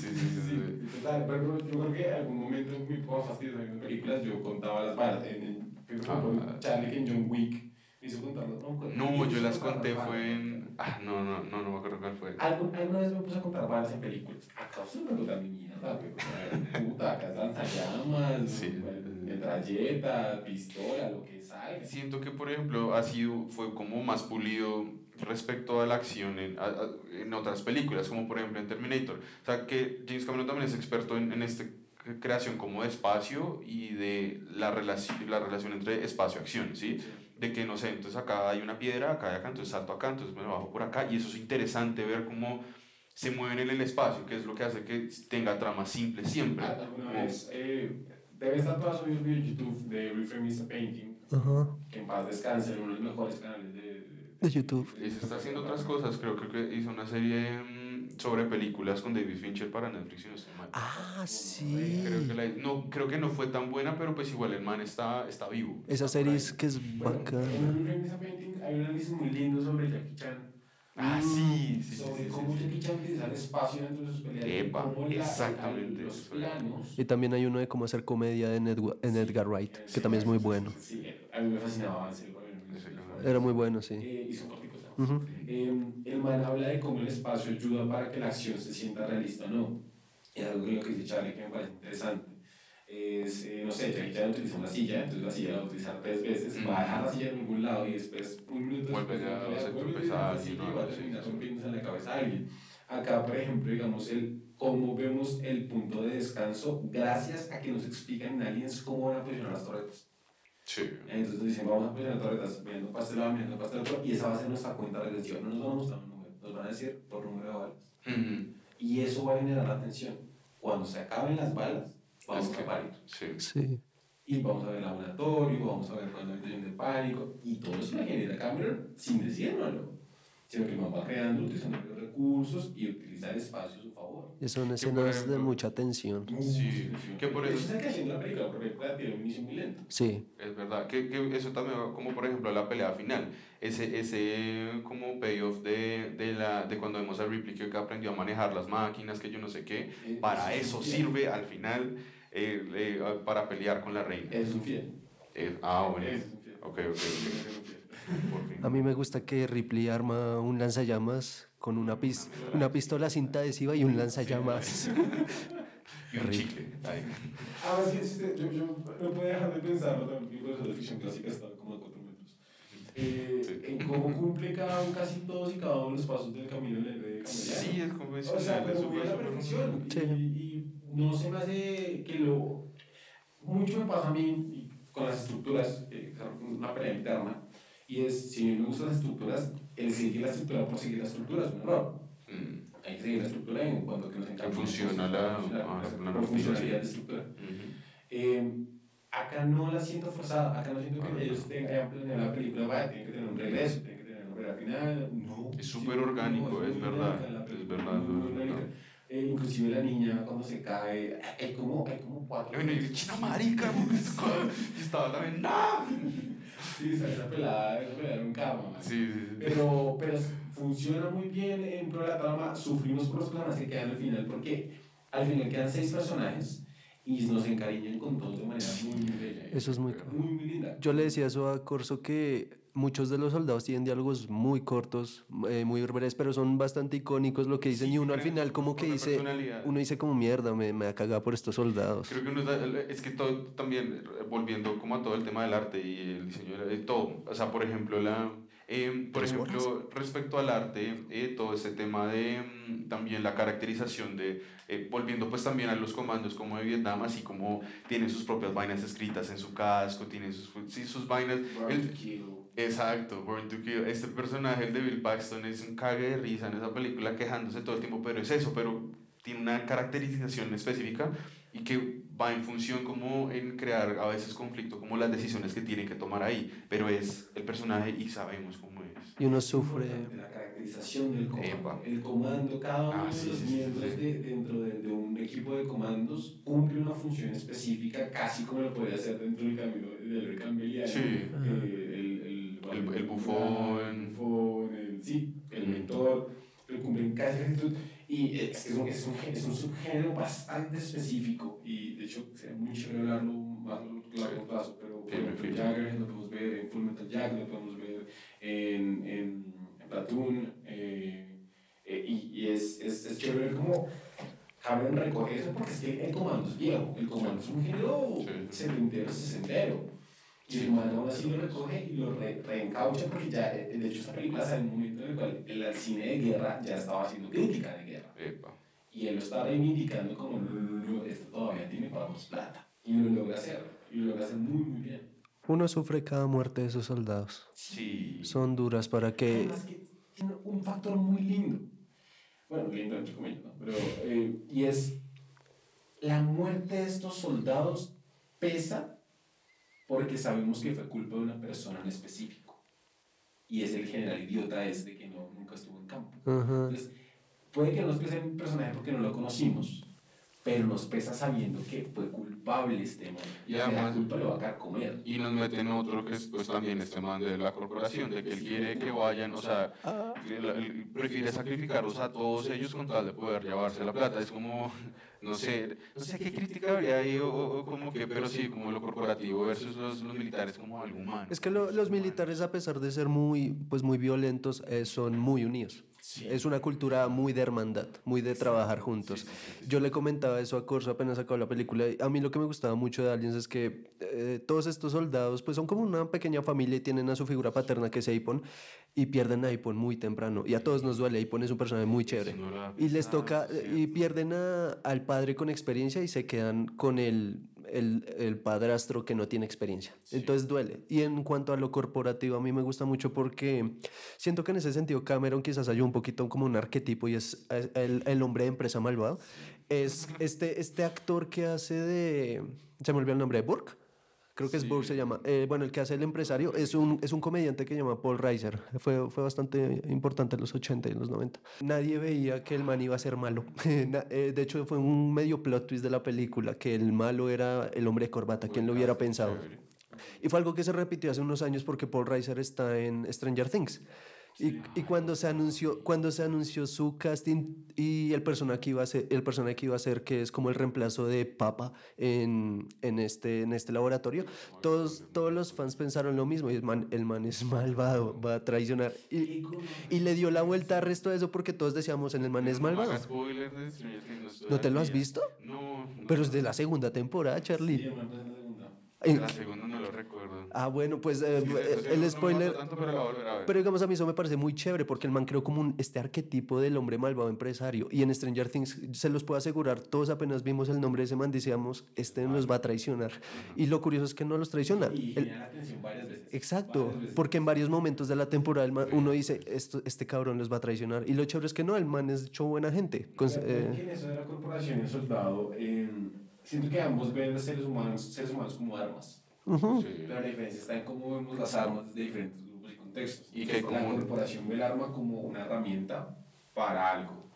sí, sí, sí. sí. Total, pero yo creo que en algún momento muy poco fastidioso en películas yo contaba las balas. En, en, ah, Charlie que en John Wick hizo contarlas. No, no yo las conté fue en... Ah, no, no, no, no me acuerdo cuál fue. ¿Algún, alguna vez me puse a contar balas en películas. Acá usted me contar mi mierda, puta, acá lanzallamas, sí. metralleta, pistola, lo que salga. Siento que, por ejemplo, ha sido, fue como más pulido respecto a la acción en, a, a, en otras películas, como por ejemplo en Terminator. O sea, que James Cameron también es experto en, en esta creación como de espacio y de la, relación la relación entre espacio-acción, ¿sí? sí de que no sé, entonces acá hay una piedra, acá hay acá, entonces salto acá, entonces me bajo por acá, y eso es interesante ver cómo se mueven en el espacio, que es lo que hace que tenga tramas simples siempre. Ah, alguna vez, eh, debe estar todo subido en YouTube de Reframe is a Painting, uh -huh. que en paz descanse, uno de los mejores canales de, de, de YouTube. Y se está haciendo otras cosas, creo, creo que hizo una serie sobre películas con David Fincher para Netflix, si no estoy mal. Ah, sí. Creo que, la, no, creo que no fue tan buena, pero pues igual el man está, está vivo. Esa está serie es que es bueno, bacana. Hay un análisis muy lindo sobre Jackie Chan. Ah, sí, sí. Sobre sí, cómo sí, Jackie Chan utiliza el espacio dentro de sus peleas. Epa, cómo la, exactamente. los planos. Y también hay uno de cómo hacer comedia en Edgar, en Edgar Wright, Sí, que también es muy bueno. Sí, a mí me fascinaba ese Era muy bueno, sí. Eh, y corticos. Uh -huh. eh, el man habla de cómo el espacio ayuda para que la acción se sienta realista o no. Y algo que lo que dice Charlie que me parece interesante es, eh, no sé, Jackie Chan utiliza una silla, entonces la silla la va a utilizar tres veces, Mm. va a dejar la silla en algún lado y después, un minuto Vuelve después, ya a vuelve hacer vuelve tropezar a a la silla alguien, y va a terminar rompiéndose en la cabeza a alguien. Acá, por ejemplo, digamos, el cómo vemos el punto de descanso gracias a que nos explican en Aliens cómo van a posicionar las torretas. Sí. Entonces dicen, vamos a posicionar torretas mirando para este lado, mirando otro, y esa va a ser nuestra cuenta regresiva. No nos van a mostrar un número, nos van a decir por número de balas. Y eso va a generar la tensión. Cuando se acaben las balas, vamos Es que- a parir. Sí. Sí. Y vamos a ver el laboratorio, vamos a ver cuando hay de pánico, y todo eso lo genera Cameron sin decírnoslo. Sino que el man va creando, utilizando los recursos y utiliza el espacio a su favor. Son escenas de ejemplo- mucha tensión. Sí, que por eso- Eso es que haciendo la película, porque la película tiene un inicio muy lento. Sí. Es verdad, que, que eso también va como por ejemplo la pelea final, ese, ese como payoff de, de, la, de cuando vemos a Ripley que aprendió a manejar las máquinas, que yo no sé qué, Eh, para es eso sirve al final eh, eh, para pelear con la reina. Es un fiel. Eh, ah, bueno, Es un fiel. ok, ok, Es ok. A mí me gusta que Ripley arma un lanzallamas con una, pis una pistola cinta adhesiva y un lanzallamas. [laughs] Y un chicle. ahí. Ah, sí, sí, sí, yo, yo no puedo dejar de pensarlo también, por eso la ficción clásica está como a 4 metros. Eh, Sí. En cómo cumple cada uno, casi todos y cada uno de los pasos del camino del héroe Sí, es O convencional. sea, es pero muy a súper, la perfección. Sí. Y, y no se me hace que lo. Mucho me pasa a mí y con las estructuras, eh, una pelea interna, y es, si me gustan las estructuras, el seguir la estructura por seguir la estructura es un error. Mm, Hay que seguir la estructura en cuanto que nos encanta. funciona la- ah, la por rutina, funcionalidad sí. de estructura. ujú. Eh, acá no la siento forzada, acá no siento que ellos tengan, planeado la película, vaya, tiene que tener un regreso, tiene que tener una pelea final, no. Es súper orgánico, es muy verdad, orgánica es verdad, muy es verdad. Eh, inclusive la niña cuando se cae, hay como, hay como cuatro. Bueno, y china marica, [laughs] estaba también, ¡no! Sí, esa, esa pelada, esa pelada era un man. Sí, sí, sí. Pero, pero funciona muy bien en pro de la trama. Sufrimos por los personajes que quedan al final, porque al final quedan seis personajes y nos encariñan con todos de manera muy, muy bella. Eso es muy... Muy, muy linda. Yo le decía eso a Corso que muchos de los soldados tienen diálogos muy cortos, eh, muy breves, pero son bastante icónicos lo que dicen Sí, y uno al final como que dice, uno dice como mierda, me, me ha cagado por estos soldados. Creo que uno es, que todo también, eh, volviendo como a todo el tema del arte y el diseño, de todo. O sea, por ejemplo, la, Em, por ejemplo, respecto al arte, eh, todo este tema de mm, también la caracterización de, eh, volviendo pues también a los comandos como de Vietnam, así como tienen sus propias vainas escritas en su casco, tienen sus, sí, sus vainas. el, exacto, Born to Kill. Este personaje, el de Bill Paxton, es un cague de risa en esa película quejándose todo el tiempo, pero es eso, pero tiene una caracterización específica y que va en función como en crear a veces conflicto, como las decisiones que tiene que tomar ahí, pero es el personaje y sabemos cómo es. Y uno sufre... La caracterización del comando, el comando, cada uno ah, de los miembros De, dentro de, de, un equipo de comandos cumple una función específica, casi como lo podría hacer dentro del camino del cambiario. Sí. El, el, el, el, bufón. El bufón, el, sí, el mentor, lo cumplen casi y es, es, un, es, un, es un subgénero bastante específico y de hecho sería muy chévere hablarlo más a largo plazo, pero por ejemplo Jagger lo podemos ver en Full Metal Jacket, lo podemos ver en, en, en Platoon eh, eh, y, y, es, es, es chévere ver cómo Cameron recoge eso porque es que el comando es viejo, el comando es un género sí. setentero, sesentero y el man aún así lo recoge y lo re, reencaucha porque ya, eh, de hecho, esta película sale en un momento en el cual el cine de guerra ya estaba haciendo crítica de guerra. Epa. Y él lo está reivindicando como, no, esto todavía tiene para más plata. Y lo logra hacer. Y lo logra hacer muy, muy bien. Uno sufre cada muerte de esos soldados. Sí. Son duras para que... Además que tiene un factor muy lindo. Bueno, lindo entre comillas, ¿no? Pero, eh, y es la muerte de estos soldados pesa porque sabemos que fue culpa de una persona en específico. Y es el general idiota este que no, nunca estuvo en campo. Entonces, puede que no nos pese un personaje porque no lo conocimos, pero nos pesa sabiendo que fue culpable este man. Y, además, la culpa lo va a comer. Y nos meten otro que es pues, también este man de la corporación, de que él quiere que vayan, o sea, él, prefiere sacrificarlos a todos ellos con tal de poder llevarse la plata. Es como, no sé, no sé qué crítica habría ahí, o, como que, pero sí, como lo corporativo versus los, los militares como algo humano. Es que lo, los militares, a pesar de ser muy, pues muy violentos, eh, son muy unidos. Es una cultura muy de hermandad, muy de trabajar juntos. Yo le comentaba eso a Corso apenas acabó la película. A mí lo que me gustaba mucho de Aliens es que eh, todos estos soldados pues son como una pequeña familia y tienen a su figura paterna que es Aipon y pierden a Aipon muy temprano. Y a todos nos duele, Aipon es un personaje muy chévere. Y les toca, y pierden a, al padre con experiencia y se quedan con el el, el, padrastro que no tiene experiencia. Entonces duele. Y en cuanto a lo corporativo, a mí me gusta mucho porque siento que en ese sentido Cameron quizás hay un poquito como un arquetipo y es el, el hombre de empresa malvado. Es este, este actor que hace de... Se me olvidó el nombre de Burke creo que es Burke se llama. Eh, bueno, el que hace el empresario es un, es un comediante que se llama Paul Reiser. Fue, fue bastante importante en los 80 y en los 90. Nadie veía que el man iba a ser malo. [laughs] Eh, de hecho, fue un medio plot twist de la película, que el malo era el hombre de corbata. ¿Quién lo hubiera pensado? Y fue algo que se repitió hace unos años porque Paul Reiser está en Stranger Things. Y, y, cuando se anunció cuando se anunció su casting y el personaje que iba a ser el personaje que iba a ser que es como el reemplazo de Papa en, en este en este laboratorio todos todos los fans pensaron lo mismo y el man, el man es malvado va a traicionar. Y, y le dio la vuelta al resto de eso porque todos decíamos en el man es malvado ¿no te lo has visto? no, pero es de la segunda temporada Charlie. La segunda no lo recuerdo. Ah, bueno, pues eh, el spoiler. pero, digamos, a mí eso me parece muy chévere porque el man creó como un, este arquetipo del hombre malvado empresario. Y en Stranger Things, se los puedo asegurar, todos apenas vimos el nombre de ese man, decíamos, este nos va a traicionar. Y lo curioso es que no los traiciona. Y la atención varias veces. Exacto, porque en varios momentos de la temporada uno dice, Esto, este cabrón los va a traicionar. Y lo chévere es que no, el man es hecho buena gente. Con, eh, ¿Quién es la corporación el soldado? En siento que ambos ven a seres humanos, seres humanos como armas. Pero la diferencia está en cómo vemos las armas de diferentes grupos y contextos. Y que la corporación ve el arma como una herramienta para algo.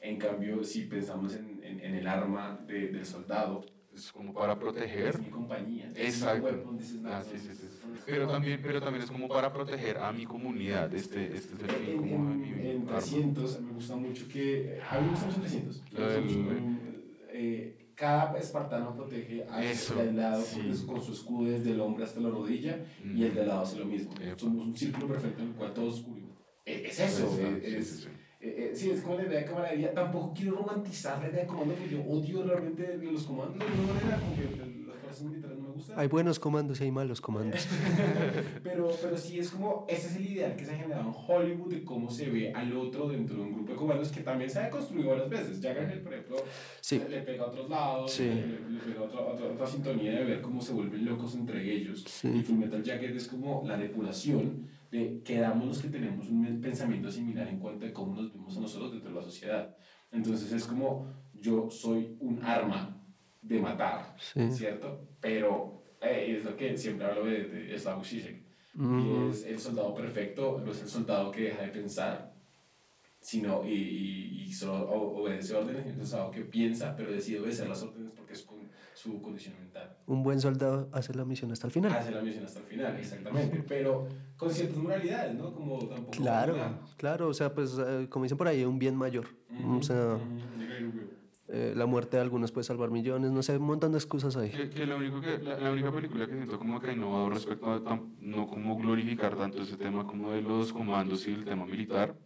En cambio, si pensamos en, en, en el arma de, del soldado, es como para proteger. Es mi compañía. Exacto. ah, sí, sí, sí. Pero también, pero también es como para proteger a mi comunidad. Este, este es el fin como en, mi, en 300 me gusta mucho que... A mí me gustan mucho 300. Eh, cada espartano protege a el lado con, su escudo desde el hombro hasta la rodilla y el de lado hace lo mismo. Somos un círculo perfecto en el cual todos cubrimos. E, es, eso, es, sí, es, sí, es como la idea de camaradería. Tampoco quiero romantizar la idea de comando porque yo odio realmente los comandos de alguna manera, como que las fuerzas militares no gusta. Hay buenos comandos y hay malos comandos. [laughs] pero, pero sí es como, ese es el ideal que se ha generado en Hollywood de cómo se ve al otro dentro de un grupo de comandos que también se ha construido varias veces. Jack Angel, por ejemplo, Sí. le pega a otros lados, Sí. le, le pega a otra, otra, otra sintonía de ver cómo se vuelven locos entre ellos. Sí. Y Full Metal Jacket es como la depuración de quedamos los que tenemos un pensamiento similar en cuanto a cómo nos vemos a nosotros dentro de la sociedad. Entonces es como yo soy un arma de matar, Sí. ¿cierto? Pero eh, es lo que siempre hablo de, de Slavoj Žižek. Mm, Y es el soldado perfecto, no es el soldado que deja de pensar, sino y, y, y solo obedece órdenes, es el soldado que piensa, pero decide obedecer las órdenes porque es con su condición mental. Un buen soldado hace la misión hasta el final. Hace la misión hasta el final, exactamente, pero con ciertas moralidades, ¿no? Como tampoco... Claro, claro, o sea, pues eh, como dicen por ahí, un bien mayor. Ujú, O sea, el huevo. Eh, la muerte de algunos puede salvar millones, no sé, un montón de excusas ahí. Que, que la, único que la, la única película que siento como que ha innovado respecto a no como glorificar tanto ese tema como de los comandos y el tema militar.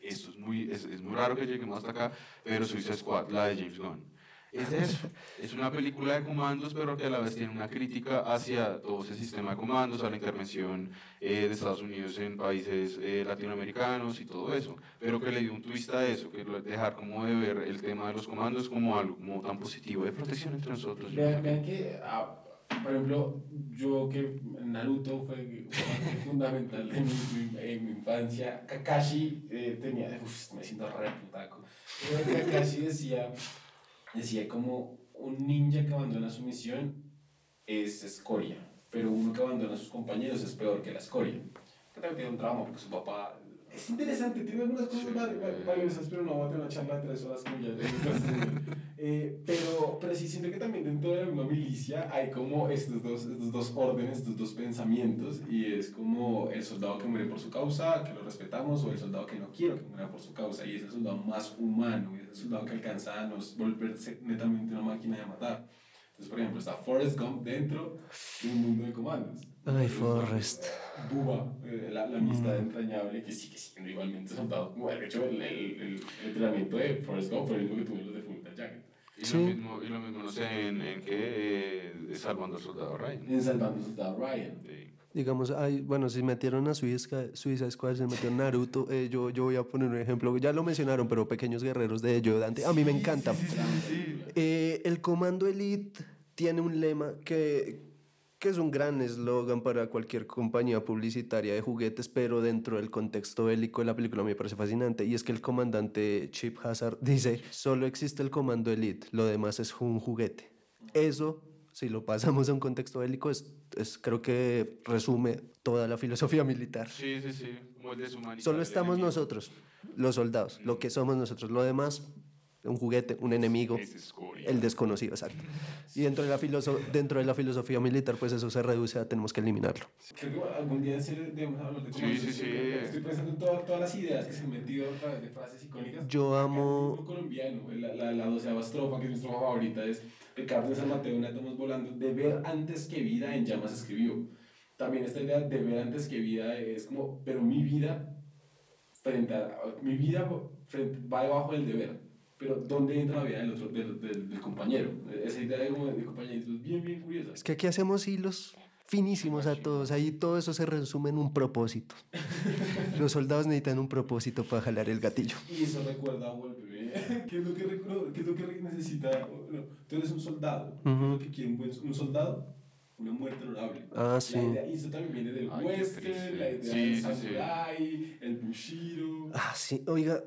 Esto es muy, es, es muy raro que lleguemos hasta acá, pero Suicide Squad, la de James Gunn. Es eso. Es una película de comandos, pero que a la vez tiene una crítica hacia todo ese sistema de comandos, a la intervención eh, de Estados Unidos en países eh, latinoamericanos y todo eso. Pero que le dio un twist a eso, que dejar como de ver el tema de los comandos como algo como tan positivo de protección entre nosotros. Vean, vean que, ah, por ejemplo, yo que Naruto fue parte [laughs] fundamental de mi, en mi infancia, Kakashi eh, tenía, uf, me siento re putaco, Kakashi decía, decía como un ninja que abandona su misión es escoria, pero uno que abandona a sus compañeros es peor que la escoria. Que también tiene un trauma porque su papá... Es interesante, tiene algunas cosas Sí. valiosas, pero no voy a tener una charla de tres horas con ya. [laughs] Eh, pero, pero sí siento que también dentro de una milicia hay como estos dos, estos dos órdenes, estos dos pensamientos, y es como el soldado que muere por su causa, que lo respetamos, o el soldado que no quiere que muera por su causa, y es el soldado más humano, es soldado que alcanza a no volverse netamente una máquina de matar. Entonces, por ejemplo, está Forrest Gump dentro de un mundo de comandos. Ay, Forrest. Buba, eh, la, la amistad entrañable que sigue siendo igualmente soldado. Bueno, de hecho, el, el, el, el entrenamiento de Forrest Gump fue el mismo que tuvo los de Fullmetal Jacket. Y, Sí. lo mismo, y lo mismo, no sé, en, en qué, eh, Salvando al Soldado Ryan. En Salvando al Soldado Ryan. Sí. Digamos, hay, bueno, si metieron a Suiza, Suiza Squad, si metieron Naruto, eh, yo, yo voy a poner un ejemplo, ya lo mencionaron, pero Pequeños Guerreros de Joe Dante, a mí me encanta. Eh, el Comando Elite tiene un lema que, que es un gran eslogan para cualquier compañía publicitaria de juguetes, pero dentro del contexto bélico de la película me parece fascinante. Y es que el comandante Chip Hazard dice, solo existe el Comando Elite, lo demás es un juguete. Eso, si lo pasamos a un contexto bélico, es, es- creo que resume toda la filosofía militar. Sí, sí, sí. Como el deshumanizar Solo estamos nosotros, los soldados, lo que somos nosotros. Lo demás, un juguete, un enemigo, el desconocido, exacto. Y dentro de, la filoso- dentro de la filosofía militar, pues eso se reduce a tenemos que eliminarlo. Creo que algún día en debemos hablar de Sí, sí, sí. Estoy pensando en todas, todas las ideas que se han metido a través de frases icónicas. Yo amo- el colombiano, la, la, la doceava estrofa, que es mi estrofa favorita, es Ricardo de San Mateo, un átomos volando, de ver antes que vida en llamas escribió. También esta idea de ver antes que vida es como, pero mi vida frente a, mi vida frente, va debajo del deber, pero ¿dónde entra la vida del otro, del, del, del compañero? Esa idea de, como de compañerismo es bien, bien curiosa. Es que aquí hacemos hilos finísimos a todos. Ahí todo eso se resume en un propósito. [laughs] Los soldados necesitan un propósito para jalar el gatillo. Y eso recuerda a Wolverine. [laughs] ¿Qué es lo que, recuerdo- qué es lo que necesita? No, tú eres un soldado. ¿Qué es lo que quiere un, buen, un soldado? Una muerte honorable. Ah, sí. La idea, y eso también viene del Ay, western, la idea Sí, del sí, el bushiro. Ah, sí. Oiga,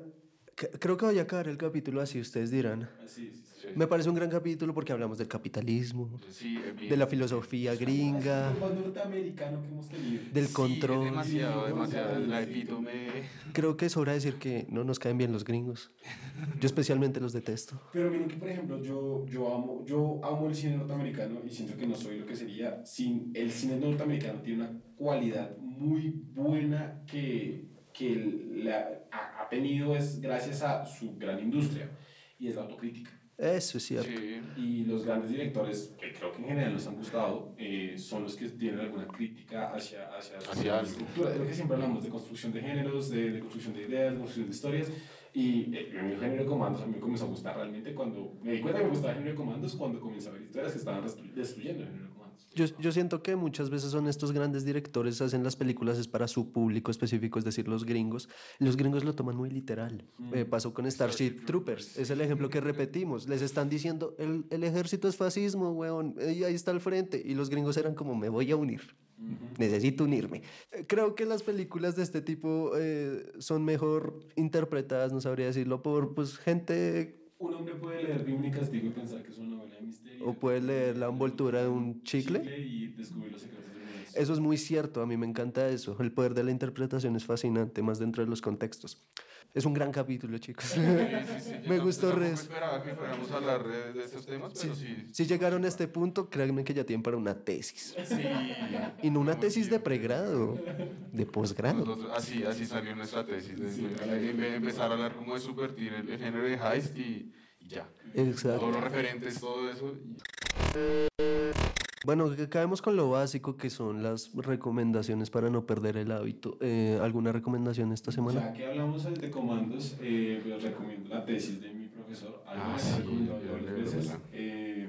creo que voy a acabar el capítulo así, ustedes dirán. Así, sí, sí. Sí. Me parece un gran capítulo porque hablamos del capitalismo, de la filosofía gringa, Es norteamericano que hemos tenido. del Sí, control. es demasiado, demasiado. La epítome. Creo que sobra decir que no nos caen bien los gringos. Yo especialmente los detesto. Pero miren que, por ejemplo, yo, yo, amo, yo amo el cine norteamericano y siento que no soy lo que sería sin... El cine norteamericano tiene una cualidad muy buena que, que la, ha, ha tenido es gracias a su gran industria y es la autocrítica. Eso es cierto. Sí. Y los grandes directores, que creo que en general nos han gustado, eh, son los que tienen alguna crítica hacia, hacia, Hacia la algo. estructura. Es lo que siempre hablamos de construcción de géneros, de, de construcción de ideas, de construcción de historias. Y eh, mi género de comandos a mí me comenzó a gustar realmente cuando me di cuenta que me gustaba el género de comandos cuando comencé a ver historias que estaban destruyendo el género. Yo, yo siento que muchas veces son estos grandes directores, hacen las películas es para su público específico, es decir, los gringos. Los gringos lo toman muy literal. Eh, pasó con Starship Troopers, es el ejemplo que repetimos. Les están diciendo, el, el ejército es fascismo, weón, y ahí está al frente. Y los gringos eran como, me voy a unir. Necesito unirme. Eh, Creo que las películas de este tipo eh, son mejor interpretadas, no sabría decirlo, por pues, gente Un hombre puede leer y Castigo y pensar que es una novela de misterio. O puede leer la envoltura de un chicle. y descubrir los secretos del universo. Eso es muy cierto, a mí me encanta eso. El poder de la interpretación es fascinante, más dentro de los contextos. Es un gran capítulo, chicos. Sí, sí, sí, [laughs] Me gustó tampoco res. esperaba que fuéramos a hablar de, de estos temas, pero sí. Si llegaron a este punto, créanme que ya tienen para una tesis. Sí. Y no una tesis de pregrado, de posgrado. Nosotros- así, así salió nuestra tesis. de empezar a hablar como de subvertir el, el género de heist y, y ya. Todos Exacto. los referentes, todo eso. y- Bueno, caemos con lo básico que son las recomendaciones para no perder el hábito. Eh, ¿Alguna recomendación esta semana? Ya que hablamos de comandos, eh, les recomiendo la tesis de mi profesor. Algo Ah, sí, varias veces. Eh,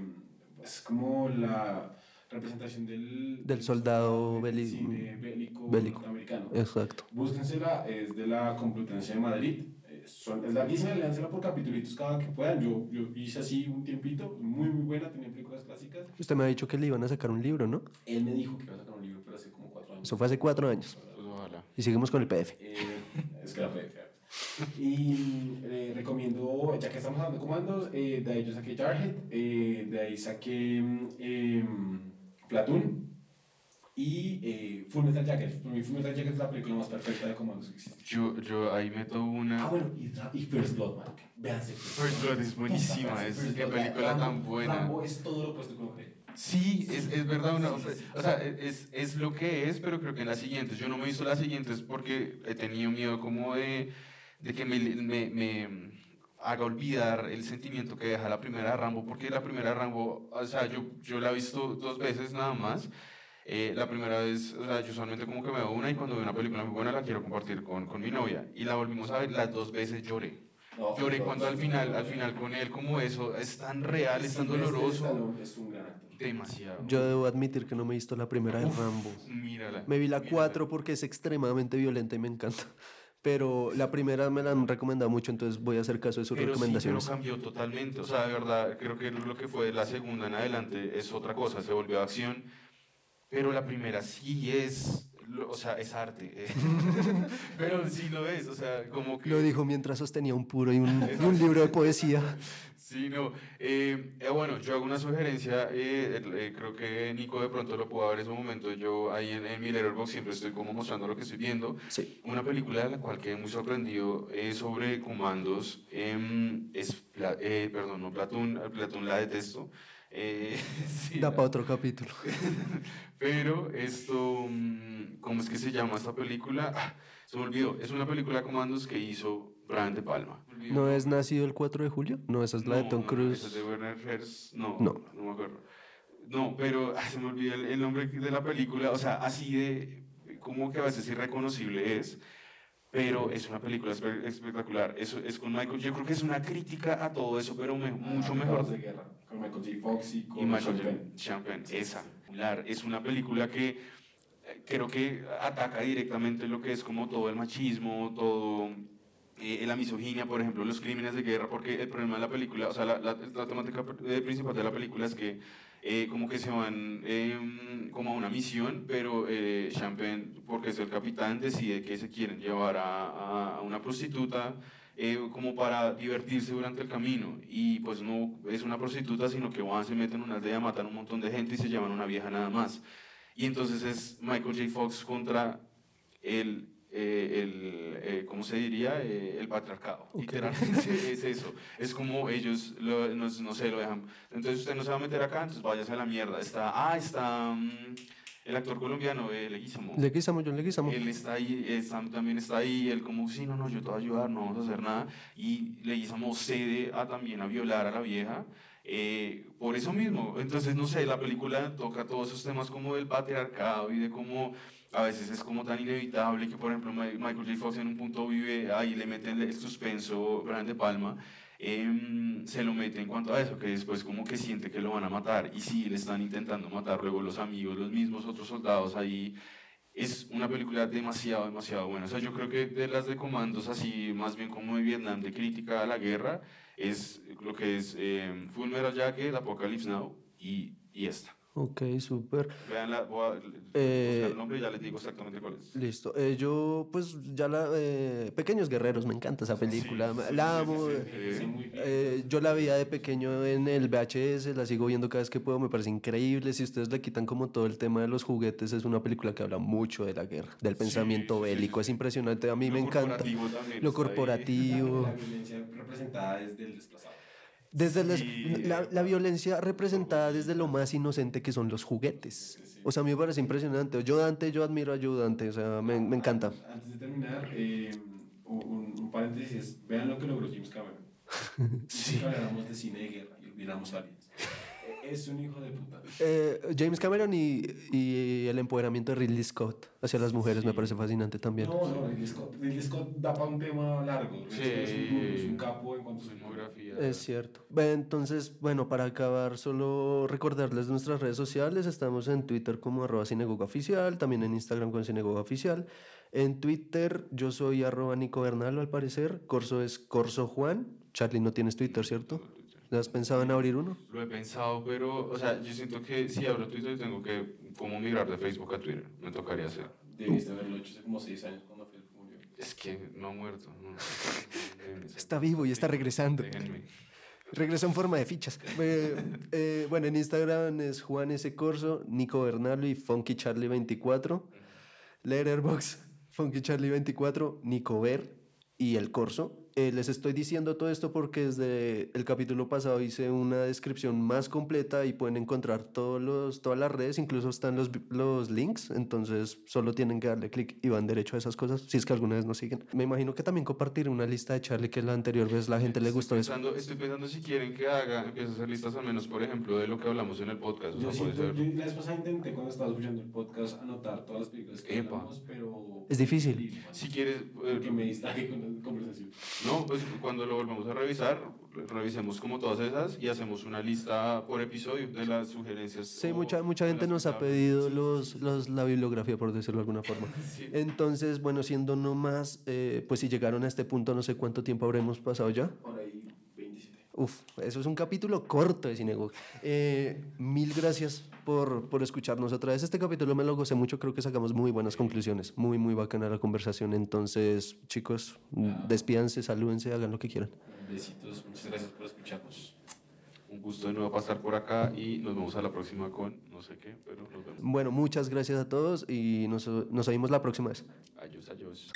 es como la representación del, Del soldado del beli- cine bélico, bélico. norteamericano. Exacto. Búsquensela, es de la Complutense de Madrid. Eh, son- es larguísima, léansela por capítulos cada que puedan. Yo, yo hice así un tiempito, muy, muy buena, tenía películas clásicas. Usted me ha dicho que le iban a sacar un libro, ¿no? Él me dijo que iba a sacar un libro, pero hace como cuatro años. Eso fue hace cuatro años. Ojalá. Y seguimos con el PDF. Eh, es que la fea. Y eh, recomiendo, ya que estamos hablando de comandos, eh, de ahí yo saqué Jarhead, eh, de ahí saqué mm, em, Platoon y eh, Full Metal Jacket. Para mí Full Metal Jacket es la película más perfecta de comandos que existe. Yo, yo ahí meto Ah, una. bueno, y, y First Blood, man. Véanse First Blood es buenísima, es qué película Rambo- tan buena. Rambo es todo lo opuesto que uno cree. Sí, es, es verdad, una- Sí, sí, sí. o sea, es, es lo que es, pero creo que en las siguientes, yo no me he visto las siguientes porque he tenido miedo como de, de que me, me, me haga olvidar el sentimiento que deja la primera Rambo, porque la primera Rambo, o sea, yo, yo la he visto dos veces nada más. Eh, la primera vez, o sea, yo usualmente como que me veo una y cuando veo una película muy buena la quiero compartir con, con mi novia. Y la volvimos a ver, las dos veces lloré. No, Lloré First cuando al final, al final con él como eso, es tan real, es tan doloroso. Es un gran actor. Demasiado. Yo debo admitir que no me he visto la primera de. Rambo. Mírala. Me vi la mírala. 4 porque es extremadamente violenta y me encanta. [laughs] Pero la primera me la han recomendado mucho, entonces voy a hacer caso de sus Pero sí, recomendaciones. pero cambió totalmente. O sea, de verdad, creo que lo que fue la segunda en adelante es otra cosa, se volvió acción. Pero la primera sí es, o sea, es arte. eh. [laughs] pero sí lo es, o sea, como que... Lo dijo mientras sostenía un puro y un, [laughs] y un libro de poesía. Sí, no. Eh, eh, bueno, yo hago una sugerencia, eh, eh, creo que Nico de pronto lo pudo ver en ese momento. Yo ahí en, en mi Letterboxd siempre estoy como mostrando lo que estoy viendo. Sí. Una película de la cual quedé muy sorprendido es sobre comandos. es, eh, perdón, no Platón, Platón la detesto. Eh, [laughs] sí, Da para otro capítulo. [laughs] pero esto, mm, ¿cómo es que se llama esta película? Ah, se me olvidó. Es una película de comandos que hizo Brian De Palma. ¿No es nacido el 4 de julio? No, esa es la de No, Tom no, Cruise. esa es de Werner Herzog. No, No. no, me acuerdo. No, pero ah, se me olvidó el, el nombre de la película. O sea, así de como que a veces irreconocible es. Pero es una película espe- espectacular. Eso es con Michael. Yo creo que es una crítica a todo eso, pero me- mucho mejor. de guerra. Con Michael J. Fox y con Y Michael. J- Champagne, esa. Es una película que eh, creo que ataca directamente lo que es como todo el machismo, todo eh, la misoginia, por ejemplo, los crímenes de guerra, porque el problema de la película, o sea, la, la- la temática eh, principal de la película es que eh, como que se van eh, como a una misión, pero eh, Champagne, porque es el capitán, decide que se quieren llevar a, a- a una prostituta eh, como para divertirse durante el camino. Y pues no es una prostituta, sino que van, se meten en una aldea, matan un montón de gente y se llevan una vieja nada más. Y entonces es Michael J. Fox contra el, eh, el eh, ¿cómo se diría? Eh, el patriarcado. Ok. Literalmente [laughs] es eso. Es como ellos, lo- no, no sé, lo dejan. Entonces usted no se va a meter acá, entonces váyase a la mierda. Está, ah, está mm, el actor colombiano, eh, Leguizamo. Leguizamo, John Leguizamo. Él está ahí, eh, también está ahí, él como, sí, no, no, yo te voy a ayudar, no vamos a hacer nada. Y Leguizamo cede a también a violar a la vieja. eh, por eso mismo, entonces no sé, la película toca todos esos temas como del patriarcado y de cómo a veces es como tan inevitable que por ejemplo Michael J. Fox en un punto vive ahí le mete el, el suspenso Brian De Palma em, se lo mete en cuanto a eso, que después como que siente que lo van a matar y sí, le están intentando matar luego los amigos, los mismos otros soldados ahí. Es una película demasiado, demasiado buena. O sea, yo creo que de las de comandos, así más bien como de Vietnam, de crítica a la guerra, es lo que es eh, Full Metal Jacket, Apocalypse Now y, y esta. Ok, súper. Veanla, voy a Eh, buscar el nombre y ya les digo exactamente cuál es. Listo. Eh, yo, pues, ya la... eh, Pequeños Guerreros, me encanta esa película. Sí, sí, la sí, amo. sí, eh. Eh, yo la veía de pequeño en el VHS, la sigo viendo cada vez que puedo, me parece increíble. Si ustedes le quitan como todo el tema de los juguetes, es una película que habla mucho de la guerra, del pensamiento bélico. sí. Es impresionante, a mí Lo me encanta. corporativo también Lo corporativo. La, la violencia representada desde el desplazado. Desde Sí. la, la violencia representada desde lo más inocente que son los juguetes. O sea, a mí me parece impresionante. Yo Dante, yo admiro a Joe Dante, o sea, me, me encanta. Antes de terminar, eh, un, un paréntesis. Vean lo que logró James Cameron. [laughs] Si habláramos de cine de guerra y olvidamos aliens. Es un hijo de puta. Eh, James Cameron y, y el empoderamiento de Ridley Scott hacia las mujeres me parece fascinante también. No, no, Ridley Scott. Ridley Scott da para un tema largo. Sí. Es un, es un capo en cuanto a su Filmografía. Es cierto. Entonces, bueno, para acabar, solo recordarles nuestras redes sociales. Estamos en Twitter como arroba Sinagoga Oficial, también en Instagram con Sinagoga Oficial. En Twitter yo soy arroba Nico Bernalo, al parecer. Corso es Corso Juan. Charlie, no tienes Twitter, ¿cierto? ¿Ya has pensado en abrir uno? Lo he pensado, pero, o sea, yo siento que si abro Twitter tengo que como migrar de Facebook a Twitter. Me tocaría hacer. Debiste haberlo hecho hace como 6 años cuando Felipe murió. Es que no ha muerto. no. Está vivo y está regresando. Déjenme. Regresa en forma de fichas. Eh, eh, bueno, en Instagram es Juan S. Corso, Nico Bernalo y Funky Charlie 24. Letterboxd, Funky Charlie 24, Nico Ver y El Corso. Eh, les estoy diciendo todo esto porque desde el capítulo pasado hice una descripción más completa y pueden encontrar todos los, todas las redes, incluso están los, los links, entonces solo tienen que darle clic y van derecho a esas cosas, si es que alguna vez nos siguen. Me imagino que también compartir una lista de Charlie que la anterior vez la gente le gustó estoy eso. pensando, estoy pensando si quieren que haga, empiece a hacer listas al menos, por ejemplo, de lo que hablamos en el podcast. O Yo sea, puede siento, ser. yo la vez pasada intenté cuando estaba escuchando el podcast anotar todas las películas que Epa. hablamos, pero... Es difícil. Si quieres, eh, Que me distraje con la conversación. No, pues cuando lo volvamos a revisar, revisemos como todas esas y hacemos una lista por episodio de las sugerencias. Sí, mucha, mucha gente nos ha pedido los, los, la bibliografía, por decirlo de alguna forma. [laughs] Sí. Entonces, bueno, siendo no más, eh, pues si llegaron a este punto, no sé cuánto tiempo habremos pasado ya. Por ahí, 27. Uf, eso es un capítulo corto de Cinegog. Eh, mil gracias por, por escucharnos otra vez. Este capítulo me lo gocé mucho, creo que sacamos muy buenas conclusiones. Muy, muy bacana la conversación. Entonces, chicos, despídanse, salúdense, hagan lo que quieran. Besitos, muchas gracias por escucharnos. Un gusto de nuevo pasar por acá y nos vemos a la próxima con no sé qué, pero nos vemos. Bueno, muchas gracias a todos y nos, nos oímos la próxima vez. Adiós, adiós.